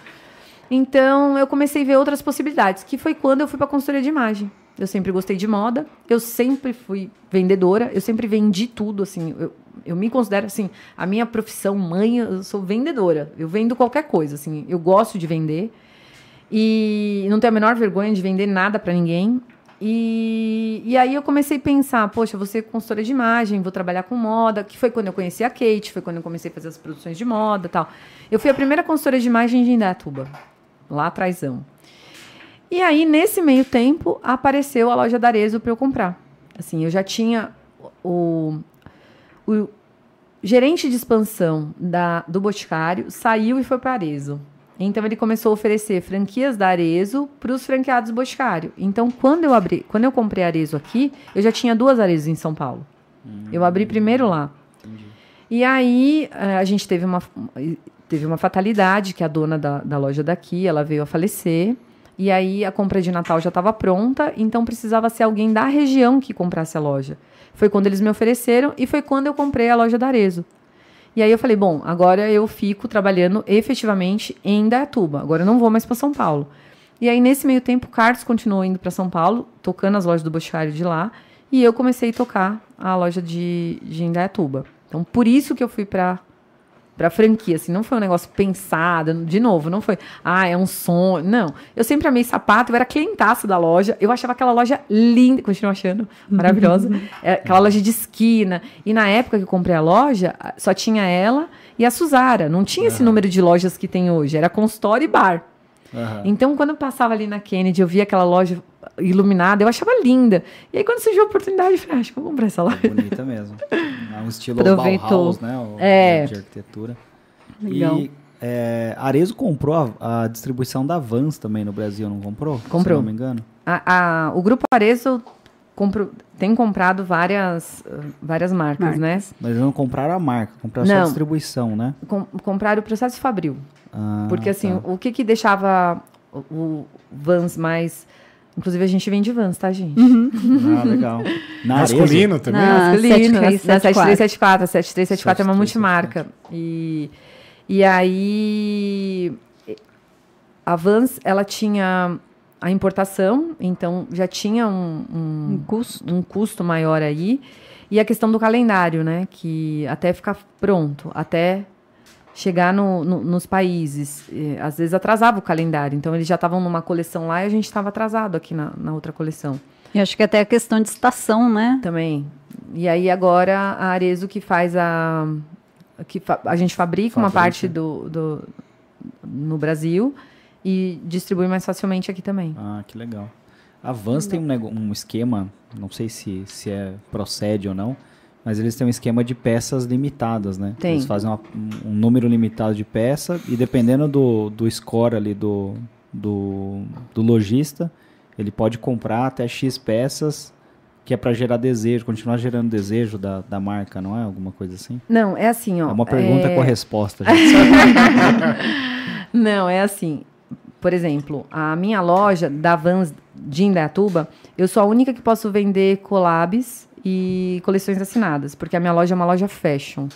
Então, eu comecei a ver outras possibilidades, que foi quando eu fui para consultoria de imagem. Eu sempre gostei de moda, eu sempre fui vendedora, eu sempre vendi tudo, assim, eu, eu me considero, assim, a minha profissão mãe, eu sou vendedora, eu vendo qualquer coisa, assim, eu gosto de vender, e não tenho a menor vergonha de vender nada para ninguém. E, e aí eu comecei a pensar, poxa, ser consultora de imagem, vou trabalhar com moda, que foi quando eu conheci a Kate, foi quando eu comecei a fazer as produções de moda tal. Eu fui a primeira consultora de imagem de Indaiatuba, lá atrásão. E aí, nesse meio tempo, apareceu a loja da Arezzo para eu comprar. Assim, eu já tinha o, o gerente de expansão da, do Boticário, saiu e foi para Arezzo. Então ele começou a oferecer franquias da Arezo para os franqueados Boticário. Então quando eu abri, quando eu comprei Arezo aqui, eu já tinha duas Arezos em São Paulo. Eu abri primeiro lá. E aí eh, a gente teve uma teve uma fatalidade que a dona da, da loja daqui, ela veio a falecer. E aí a compra de Natal já estava pronta, então precisava ser alguém da região que comprasse a loja. Foi quando eles me ofereceram e foi quando eu comprei a loja da Arezo. E aí eu falei, bom, agora eu fico trabalhando efetivamente em Dayatuba. Agora eu não vou mais para São Paulo. E aí nesse meio tempo, o Carlos continuou indo para São Paulo, tocando as lojas do Boticário de lá, e eu comecei a tocar a loja de, de Indaiatuba. Então por isso que eu fui para para franquia, assim, não foi um negócio pensado, de novo, não foi, ah, é um sonho, não. Eu sempre amei sapato, eu era clientaço da loja, eu achava aquela loja linda, continuo achando maravilhosa, [LAUGHS] é, aquela loja de esquina, e na época que eu comprei a loja, só tinha ela e a Suzara, não tinha esse número de lojas que tem hoje, era consultório e bar. Aham. Então, quando eu passava ali na Kennedy, eu via aquela loja iluminada, eu achava linda. E aí, quando surgiu a oportunidade, eu falei, ah, acho que vou comprar essa loja. Bonita mesmo. [LAUGHS] É um estilo Aproveitou. Bauhaus, né? O, É. De arquitetura. Legal. E é, Arezzo comprou a, a distribuição da Vans também no Brasil, não comprou? Se Comprou. eu não me engano. A- a- o Grupo Arezzo compro- tem comprado várias, várias marcas, Marcas. Mas eles não compraram a marca, compraram só Não. a distribuição, né? né? Com, compraram o processo Fabril. Ah, Porque, assim, tá. o que que deixava o, o Vans mais... Inclusive, a gente vende Vans, tá, gente? Ah, legal. [LAUGHS] Na Masculino também? Na- Ah, masculino, na, na 7374. 7374. A 7374 é uma 7374. multimarca. E, e aí, a Vans, ela tinha a importação, então já tinha um, um, Um custo. um custo maior aí. E a questão do calendário, né? Que até ficar pronto, até chegar no, no- nos países. eh, às vezes atrasava o calendário. Então eles já estavam numa coleção lá e a gente estava atrasado aqui na, na outra coleção E acho que até a questão de estação, né? também. E aí agora a Arezo que faz a. Que fa- a gente fabrica uma parte do, do no Brasil e distribui mais facilmente aqui também. Ah, que legal. A Vans tem um, um esquema, não sei se, se é procede ou não, mas eles têm um esquema de peças limitadas, né? Tem. Eles fazem uma- um, número limitado de peça e dependendo do, do score ali do, do, do lojista, ele pode comprar até X peças que é para gerar desejo, continuar gerando desejo da, da marca, não é? Alguma coisa assim? Não, é assim, ó. É uma pergunta é- com a resposta. [LAUGHS] Não, é assim. Por exemplo, a minha loja da Vans de Indaiatuba, eu sou a única que posso vender collabs e coleções assinadas, porque a minha loja é uma loja fashion.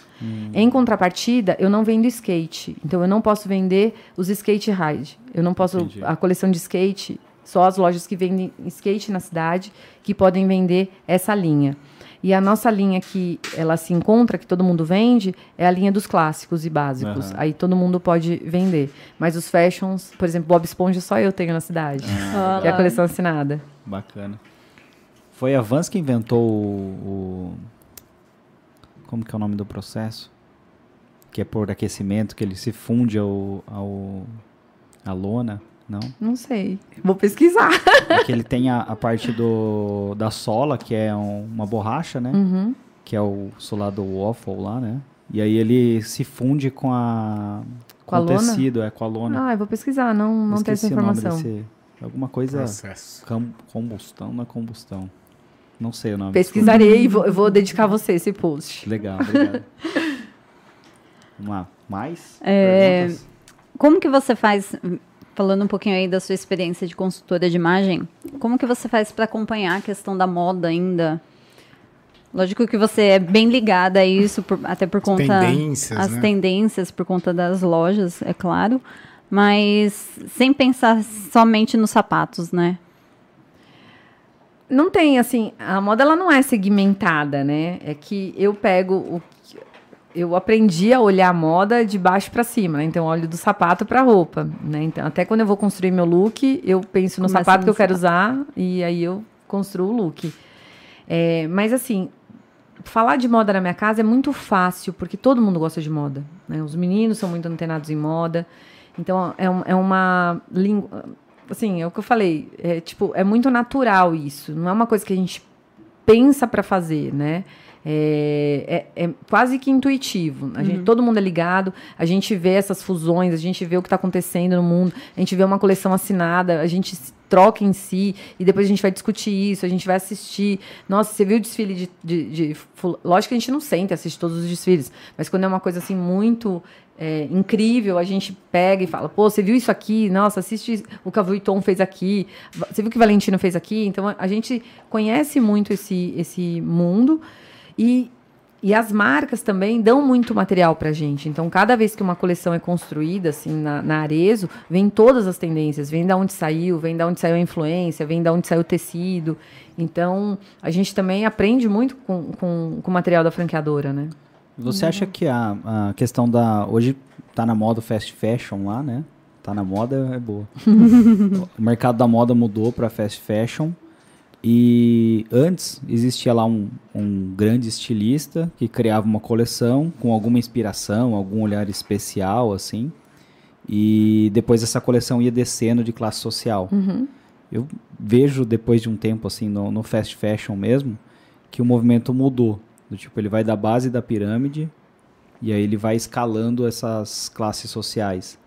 Em contrapartida, eu não vendo skate. Então eu não posso vender os skate ride. Eu não posso Entendi. a coleção de skate, só as lojas que vendem skate na cidade que podem vender essa linha. E a nossa linha que ela se encontra, que todo mundo vende, é a linha dos clássicos e básicos. Aham. Aí todo mundo pode vender. Mas os fashions, por exemplo, Bob Esponja só eu tenho na cidade. Ah. Que é a coleção assinada. Bacana. Foi a Vans que inventou o, o- Como que é o nome do processo? Que é por aquecimento, que ele se funde ao, ao a lona, não? Não sei. Vou pesquisar. [LAUGHS] É que ele tem a, a parte do, da sola, que é um- uma borracha, né? Uhum. Que é o solado waffle lá, né? E aí ele se funde com a... Com a o lona? tecido, é, com a lona. Ah, eu vou pesquisar. Não, não tem essa Esqueci o nome informação. desse- Alguma coisa... Processo. com- combustão, não é combustão. Não sei o nome. Pesquisarei e vou, eu vou dedicar a você esse post. Legal, obrigado. [LAUGHS] Vamos lá. Mais? É, perguntas? Como que você faz, falando um pouquinho aí da sua experiência de consultora de imagem, como que você faz para acompanhar a questão da moda ainda? Lógico que você é bem ligada a isso, por- até por conta tendências, as né? tendências por conta das lojas, é claro, mas sem pensar somente nos sapatos, né? Não tem, assim, a moda ela não é segmentada, né? É que eu pego o eu aprendi a olhar a moda de baixo para cima, né? Então eu olho do sapato para roupa, né? Então, até quando eu vou construir meu look, eu penso no Começa sapato que eu quero usar e aí eu construo o look. É, mas assim, falar de moda na minha casa é muito fácil, porque todo mundo gosta de moda. Né? Os meninos são muito antenados em moda. Então, é, um- é uma língua. Assim, é o que eu falei. É, tipo, é muito natural isso. Não é uma coisa que a gente pensa para fazer, né? É, é- é quase que intuitivo. A gente, todo mundo é ligado, a gente vê essas fusões, a gente vê o que está acontecendo no mundo, a gente vê uma coleção assinada, a gente troca em si, e depois a gente vai discutir isso, a gente vai assistir. Nossa, você viu o desfile de. de, de Lógico que a gente não sente, assiste todos os desfiles, mas quando é uma coisa assim muito é, incrível, a gente pega e fala, pô, você viu isso aqui? Nossa, assiste o que a Vuitton fez aqui, você viu o que o Valentino fez aqui? Então a gente conhece muito esse, esse mundo e, e as marcas também dão muito material pra gente. Então, cada vez que uma coleção é construída, assim, na, na Arezo, vem todas as tendências. Vem da onde saiu, vem da onde saiu a influência, vem da onde saiu o tecido. Então, a gente também aprende muito com, com, com o material da franqueadora, né? Você acha que a, a questão da. Hoje tá na moda o fast fashion lá, né? Tá na moda, é boa. [LAUGHS] o mercado da moda mudou para fast fashion. E antes existia lá um, um grande estilista que criava uma coleção com alguma inspiração, algum olhar especial, assim. E depois essa coleção ia descendo de classe social. Eu vejo depois de um tempo, assim, no, no fast fashion mesmo, que o movimento mudou. Do tipo, ele vai da base da pirâmide e aí ele vai escalando essas classes sociais.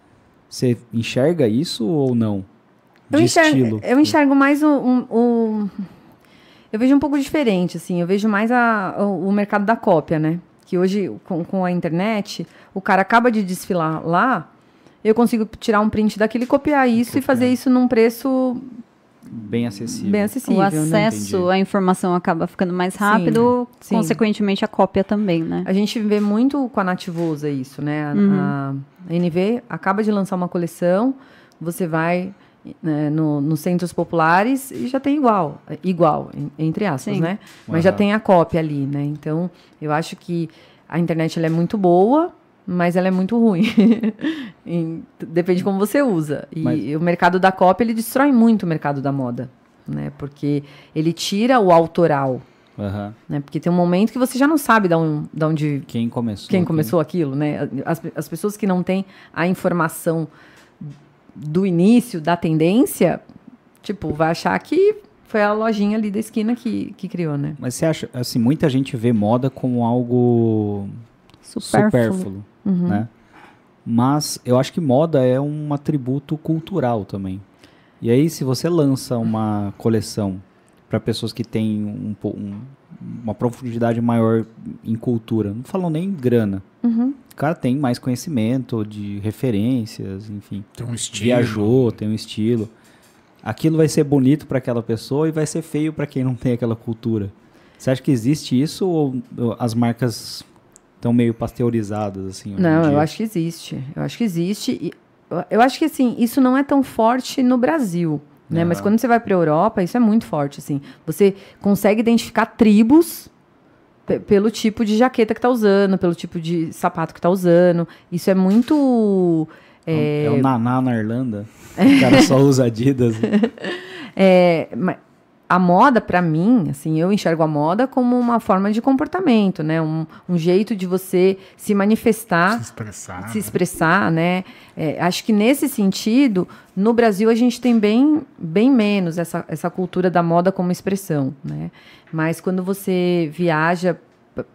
Você enxerga isso ou não? Eu De enxergo, estilo. eu enxergo mais o, um- o- Eu vejo um pouco diferente, assim. Eu vejo mais a- o, o mercado da cópia, né? Que hoje, com, com a internet, o cara acaba de desfilar lá, eu consigo tirar um print daquilo e copiar isso e fazer isso num preço Bem acessível. bem acessível, o né? acesso à informação acaba ficando mais rápido, sim. consequentemente a cópia também, né? A gente vê muito com a Nativosa isso, né? A, a NV acaba de lançar uma coleção, você vai né, no, nos centros populares e já tem igual, igual, entre aspas, Sim. né? Mas já Aham. tem a cópia ali, né? Então, eu acho que a internet ela é muito boa, mas ela é muito ruim. [LAUGHS] Depende de como você usa. E Mas- o mercado da cópia, ele destrói muito o mercado da moda, né? Porque ele tira o autoral, Aham. né? Porque tem um momento que você já não sabe de onde, de onde Quem começou? quem começou aquilo, né? As, as pessoas que não têm a informação do início, da tendência, tipo, vai achar que foi a lojinha ali da esquina que, que criou, né? Mas você acha, assim, muita gente vê moda como algo Supérfluo. supérfluo, Uhum. né? Mas eu acho que moda é um atributo cultural também. E aí, se você lança uma coleção para pessoas que têm um, um- uma profundidade maior em cultura, não falam nem em grana, cara tem mais conhecimento de referências, enfim. Tem um estilo. Viajou, tem um estilo. Aquilo vai ser bonito para aquela pessoa e vai ser feio para quem não tem aquela cultura. Você acha que existe isso ou as marcas estão meio pasteurizadas assim? hoje em Não, eu acho que existe. Eu acho que existe. E eu- acho que, assim, isso não é tão forte no Brasil, né? Mas Aham. quando você vai para a Europa, isso é muito forte, assim. Você consegue identificar tribos pelo tipo de jaqueta que tá usando, pelo tipo de sapato que tá usando. Isso é muito... É, o Naná na Irlanda. O cara só usa Adidas. [LAUGHS] É, ma- a moda, para mim, assim, eu enxergo a moda como uma forma de comportamento, né? Um, um jeito de você se manifestar Se expressar. se expressar, né? É, acho que nesse sentido, no Brasil a gente tem bem, bem menos essa, essa cultura da moda como expressão, né? Mas quando você viaja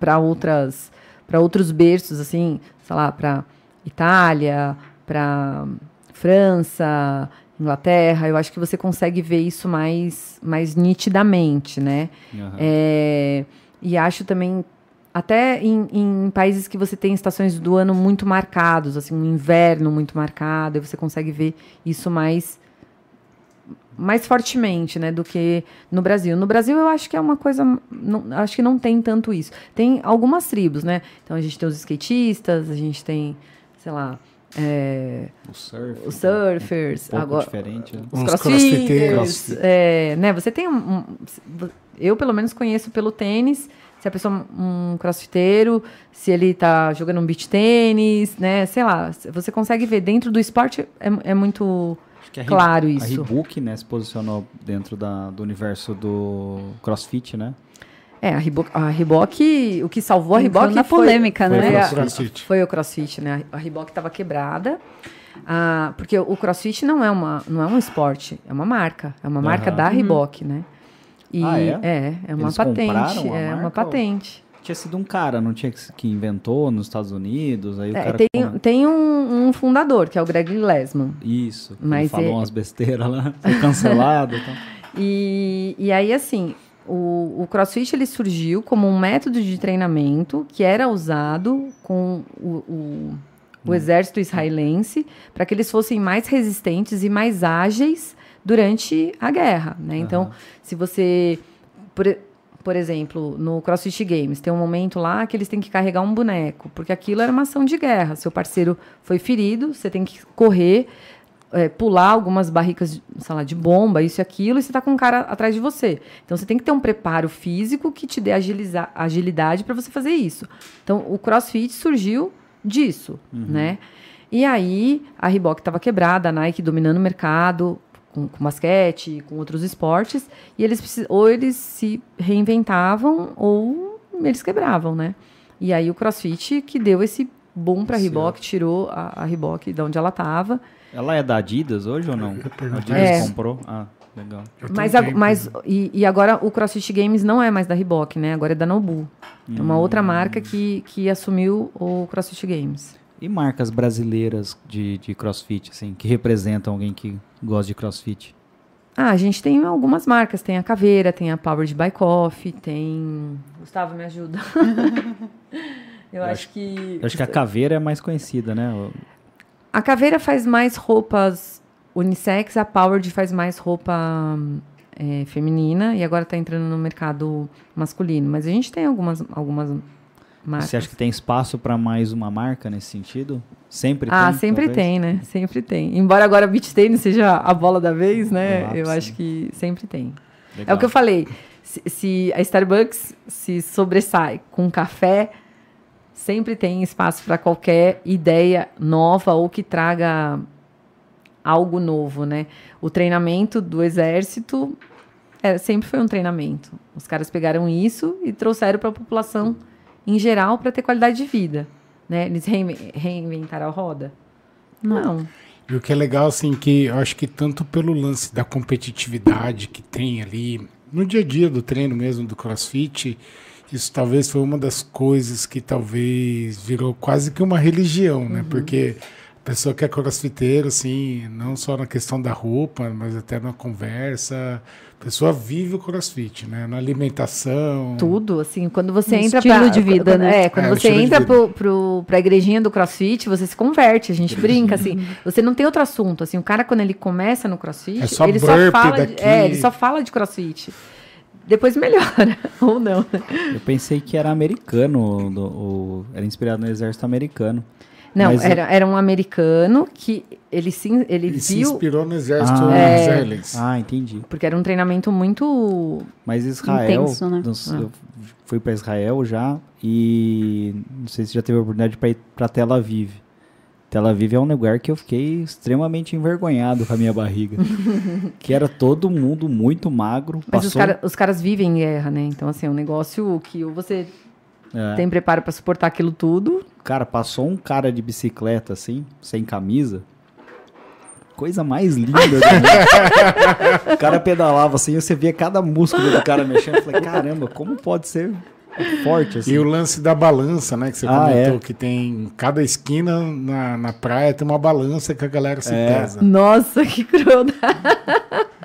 para outras para outros berços, assim, sei lá, para Itália, para França, Inglaterra, eu acho que você consegue ver isso mais, mais nitidamente, né? Aham. É, e acho também, até em, em países que você tem estações do ano muito marcados, assim, um inverno muito marcado, você consegue ver isso mais mais fortemente, né, do que no Brasil. No Brasil eu acho que é uma coisa, não, acho que não tem tanto isso. Tem algumas tribos, né? Então a gente tem os skatistas, a gente tem, sei lá, é, O surf. os surfers, Um agora diferente. né? os crossfiteiros. é, né? Você tem um, um- eu pelo menos conheço pelo tênis. Se a pessoa é um crossfiteiro, se ele tá jogando um beach tênis, né? Sei lá, você consegue ver dentro do esporte é, é muito Acho que a Re- claro A isso. Reebok, né, se posicionou dentro da, do universo do CrossFit, né? É, a Reebok, a Reebok, o que salvou a Reebok na foi- polêmica, foi né? Foi, a- CrossFit. foi o CrossFit, né? A Reebok estava quebrada. Ah, porque o CrossFit não é, uma, não é um esporte, é uma marca. É uma marca Aham. da Reebok, né? E Ah, é? é, é uma Eles patente. É uma marca ou- patente. Tinha sido um cara, não tinha que, que inventou nos Estados Unidos, aí o É, cara... tem tem um, um fundador, que é o Greg Glassman. Isso, Mas ele falou é- umas besteiras lá, foi cancelado e tal. [LAUGHS] E, e aí, assim, o, o CrossFit ele surgiu como um método de treinamento que era usado com o, o, o exército israelense para que eles fossem mais resistentes e mais ágeis durante a guerra, né? Então, se você... Por, por exemplo, no CrossFit Games, tem um momento lá que eles têm que carregar um boneco, porque aquilo era uma ação de guerra. Seu parceiro foi ferido, você tem que correr, é, pular algumas barricas, sei lá, de bomba, isso e aquilo, e você tá com um cara atrás de você. Então você tem que ter um preparo físico que te dê agiliza- agilidade para você fazer isso. Então o CrossFit surgiu disso, né? E aí a Reebok estava quebrada, a Nike dominando o mercado com, com basquete, com outros esportes, e eles ou eles se reinventavam ou eles quebravam, né? E aí o CrossFit que deu esse boom para a. Reebok, tirou a, a Reebok de onde ela estava. Ela é da Adidas hoje ou não? A Adidas isso. comprou? Ah, legal. Eu Mas, ag- mas e, e agora o CrossFit Games não é mais da Reebok, né? Agora é da Nobu. É uma outra marca que, que assumiu o CrossFit Games. E marcas brasileiras de, de crossfit, assim, que representam alguém que gosta de crossfit? Ah, a gente tem algumas marcas. Tem a Caveira, tem a Powered by Coffee, tem... Gustavo, me ajuda. [LAUGHS] Eu, acho, acho- que... Eu acho que a caveira é mais conhecida, né? A Caveira faz mais roupas unissex, a Powered faz mais roupa é, feminina e agora está entrando no mercado masculino. Mas a gente tem algumas, algumas marcas. Você acha que tem espaço para mais uma marca nesse sentido? Sempre ah, tem? sempre talvez? tem, né? Sempre tem. Embora agora beach tennis seja a bola da vez, né? Ah, eu acho que sempre tem. É Legal. o que eu falei. Se, se a Starbucks se sobressai com café, sempre tem espaço para qualquer ideia nova ou que traga algo novo, né? O treinamento do exército é, sempre foi um treinamento. Os caras pegaram isso e trouxeram para a população em geral para ter qualidade de vida, né? Eles reinven- reinventaram a roda? Não. E o que é legal, assim, que eu acho que tanto pelo lance da competitividade que tem ali no dia a dia do treino mesmo do CrossFit, isso talvez foi uma das coisas que talvez virou quase que uma religião, né? Porque a pessoa que é crossfiteiro, assim, não só na questão da roupa, mas até na conversa, a pessoa vive o crossfit, né? Na alimentação. Tudo, assim, quando você Um entra estilo pra, de vida, né? É, quando É, você entra pro, pro, pra igrejinha do crossfit, você se converte, a gente brinca, assim. Você não tem outro assunto, assim, o cara quando ele começa no crossfit, É só ele só fala de, é, ele só fala de crossfit. Depois melhora, [LAUGHS] ou não. Eu pensei que era americano, do- o- era inspirado no exército americano. Não, era, era um americano que ele, sim, ele Ele se viu, inspirou no exército Ah. israelense. Ah, entendi. porque era um treinamento muito... Mas Israel, Intenso, né? nos- Ah. eu fui para Israel já e não sei se já teve a oportunidade para ir para Tel Aviv. Tel Aviv é um lugar que eu fiquei extremamente envergonhado com a minha barriga, [LAUGHS] que era todo mundo muito magro. Mas os, passou- cara, os caras vivem em guerra, né? Então, assim, é um negócio que você é, tem preparo pra suportar aquilo tudo, Cara, passou um cara de bicicleta assim, sem camisa. Coisa mais linda. [LAUGHS] O cara pedalava assim, você via cada músculo do cara mexendo. Eu falei, caramba, como pode ser forte assim? E o lance da balança, né? Que você Ah, comentou é. que tem em cada esquina na, na praia tem uma balança que a galera se É. pesa. Nossa, que crueldade.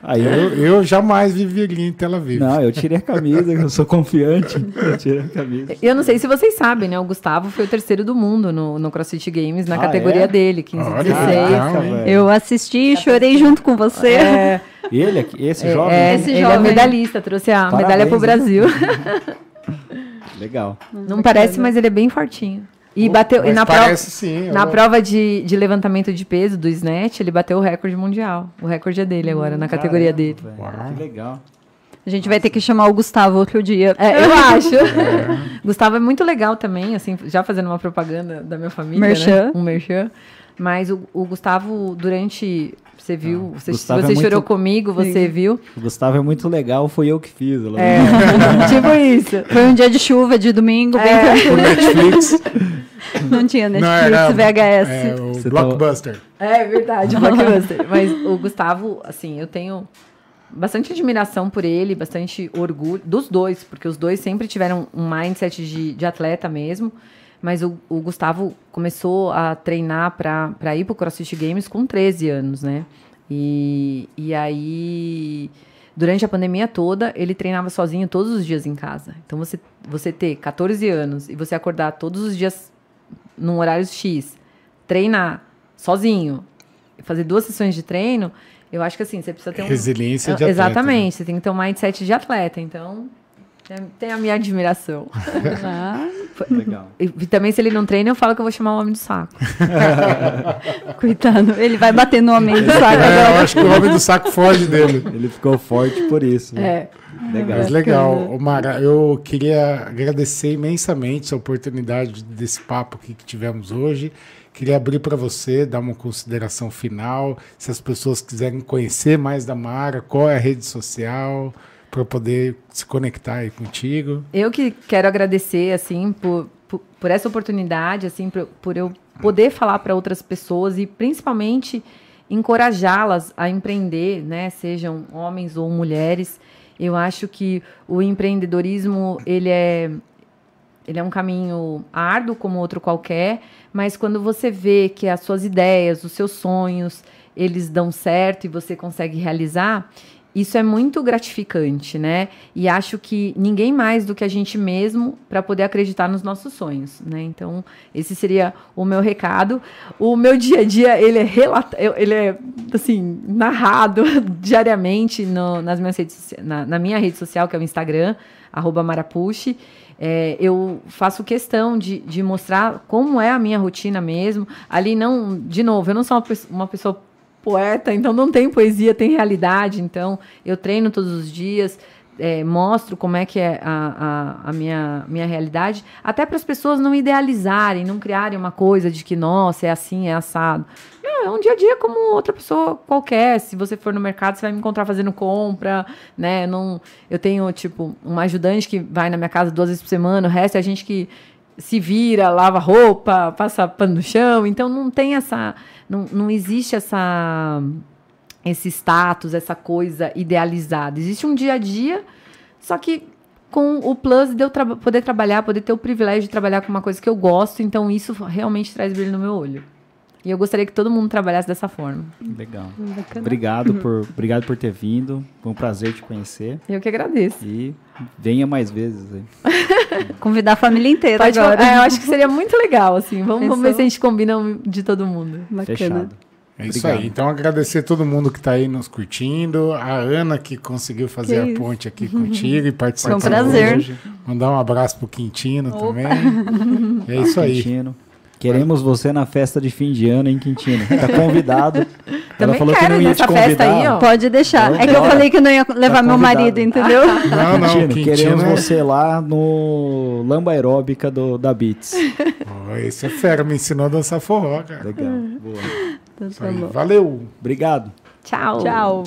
Aí eu, Eu, jamais viveria em Tel Aviv. Não, eu tirei a camisa, eu sou confiante. Eu tirei a camisa. Eu não sei se vocês sabem, né? O Gustavo foi o terceiro do mundo no, no CrossFit Games, na Ah, categoria é? dele, 15 Olha, 16. legal, velho. Eu assisti e chorei junto com você. É, Ele aqui, esse é, jovem? é, Esse ele é jovem. medalhista, trouxe a Parabéns, medalha pro hein? Brasil. [LAUGHS] Legal. Não parece, mas ele é bem fortinho. E bateu. E na prova, parece sim. na prova de, de levantamento de peso do Snatch, ele bateu o recorde mundial. O recorde é dele agora, na categoria dele. velho, Uau. Que legal. A gente vai ter que chamar o Gustavo outro dia. É, eu [LAUGHS] acho. Gustavo é muito legal também, assim, já fazendo uma propaganda da minha família, Merchan. né? Um merchan. Mas o, o Gustavo, durante... Você viu, você, se Gustavo é você muito- chorou comigo, você viu. O Gustavo é muito legal, foi eu que fiz. ela- É, [LAUGHS] tipo isso. Foi um dia de chuva, de domingo, bem É. O Netflix. [LAUGHS] Não tinha não, Netflix, era, VHS. É, o Você tá- Blockbuster. É verdade, [LAUGHS] blockbuster. Mas o Gustavo, assim, eu tenho bastante admiração por ele, bastante orgulho dos dois, porque os dois sempre tiveram um mindset de, de atleta mesmo. Mas o, o Gustavo começou a treinar para ir pro CrossFit Games com 13 anos, né? E, e aí, durante a pandemia toda, ele treinava sozinho todos os dias em casa. Então, você, você ter 14 anos e você acordar todos os dias num horário X, treinar sozinho, fazer duas sessões de treino, eu acho que assim, você precisa ter um. Resiliência de atleta, Exatamente, você tem que ter um mindset de atleta. Então, tem- a minha admiração. [LAUGHS] Ah, Legal. E, também, se ele não treina, eu falo que eu vou chamar o homem do saco. [LAUGHS] coitado. Ele vai bater no homem do saco É, eu acho que o homem do saco foge [LAUGHS] dele. Ele ficou forte por isso. né? É. Legal. Mas legal, Mara, eu queria agradecer imensamente a oportunidade desse papo aqui que tivemos hoje. Queria abrir para você, dar uma consideração final. Se as pessoas quiserem conhecer mais da Mara, qual é a rede social, para poder se conectar aí contigo. Eu que quero agradecer, assim, por, por, por essa oportunidade, assim, por, por eu poder falar para outras pessoas e principalmente encorajá-las a empreender, né? Sejam homens ou mulheres. Eu acho que o empreendedorismo, ele é, ele é um caminho árduo como outro qualquer, mas quando você vê que as suas ideias, os seus sonhos, eles dão certo e você consegue realizar, isso é muito gratificante, né? E acho que ninguém mais do que a gente mesmo para poder acreditar nos nossos sonhos, né? Então, esse seria o meu recado. O meu dia a dia, ele é relata ele é assim, narrado [LAUGHS] diariamente no, nas minhas redes, na, na, minha rede social, que é o Instagram, marapuche. É, eu faço questão de, de mostrar como é a minha rotina mesmo. Ali não, de novo, eu não sou uma, uma pessoa poeta, então não tem poesia, tem realidade. Então eu treino todos os dias, é, mostro como é que é a, a, a minha, minha realidade, até para as pessoas não idealizarem, não criarem uma coisa de que, nossa, é assim, é assado. Não, é um dia a dia como outra pessoa qualquer. Se você for no mercado, você vai me encontrar fazendo compra, né? Não, eu tenho, tipo, uma ajudante que vai na minha casa duas vezes por semana, o resto é a gente que se vira, lava roupa, passa pano no chão. Então não tem essa não, não existe essa esse status, essa coisa idealizada. Existe um dia a dia, só que com o plus de eu tra poder trabalhar, poder ter o privilégio de trabalhar com uma coisa que eu gosto, então isso realmente traz brilho no meu olho. E eu gostaria que todo mundo trabalhasse dessa forma. Legal. Bacana. Obrigado por, obrigado por ter vindo. Foi um prazer te conhecer. Eu que agradeço. E venha mais vezes. [LAUGHS] Convidar a família inteira Pode agora. É, eu acho que seria muito legal, assim. Vamos, vamos ver se a gente combina de todo mundo. Bacana. Fechado. É isso Obrigado. aí. Então, agradecer todo mundo que está aí nos curtindo. A Ana que conseguiu fazer que a ponte aqui contigo e participar. Foi um prazer. Hoje. Mandar um abraço pro Quintino Opa. também. É isso aí. Quintino. Queremos você na festa de fim de ano em Quintino. Tá convidado. [LAUGHS] Ela falou que não ia te convidar. Aí, ó. Pode deixar. Então, é que eu falei que não ia levar tá meu marido, entendeu? Não, não, Quintino, Quintino queremos é... você lá no Lamba Aeróbica do, da Beats. [LAUGHS] Oh, esse é fera, me ensinou a dançar forró, cara. Legal, boa. Então, tá Valeu. Obrigado. Tchau. Tchau.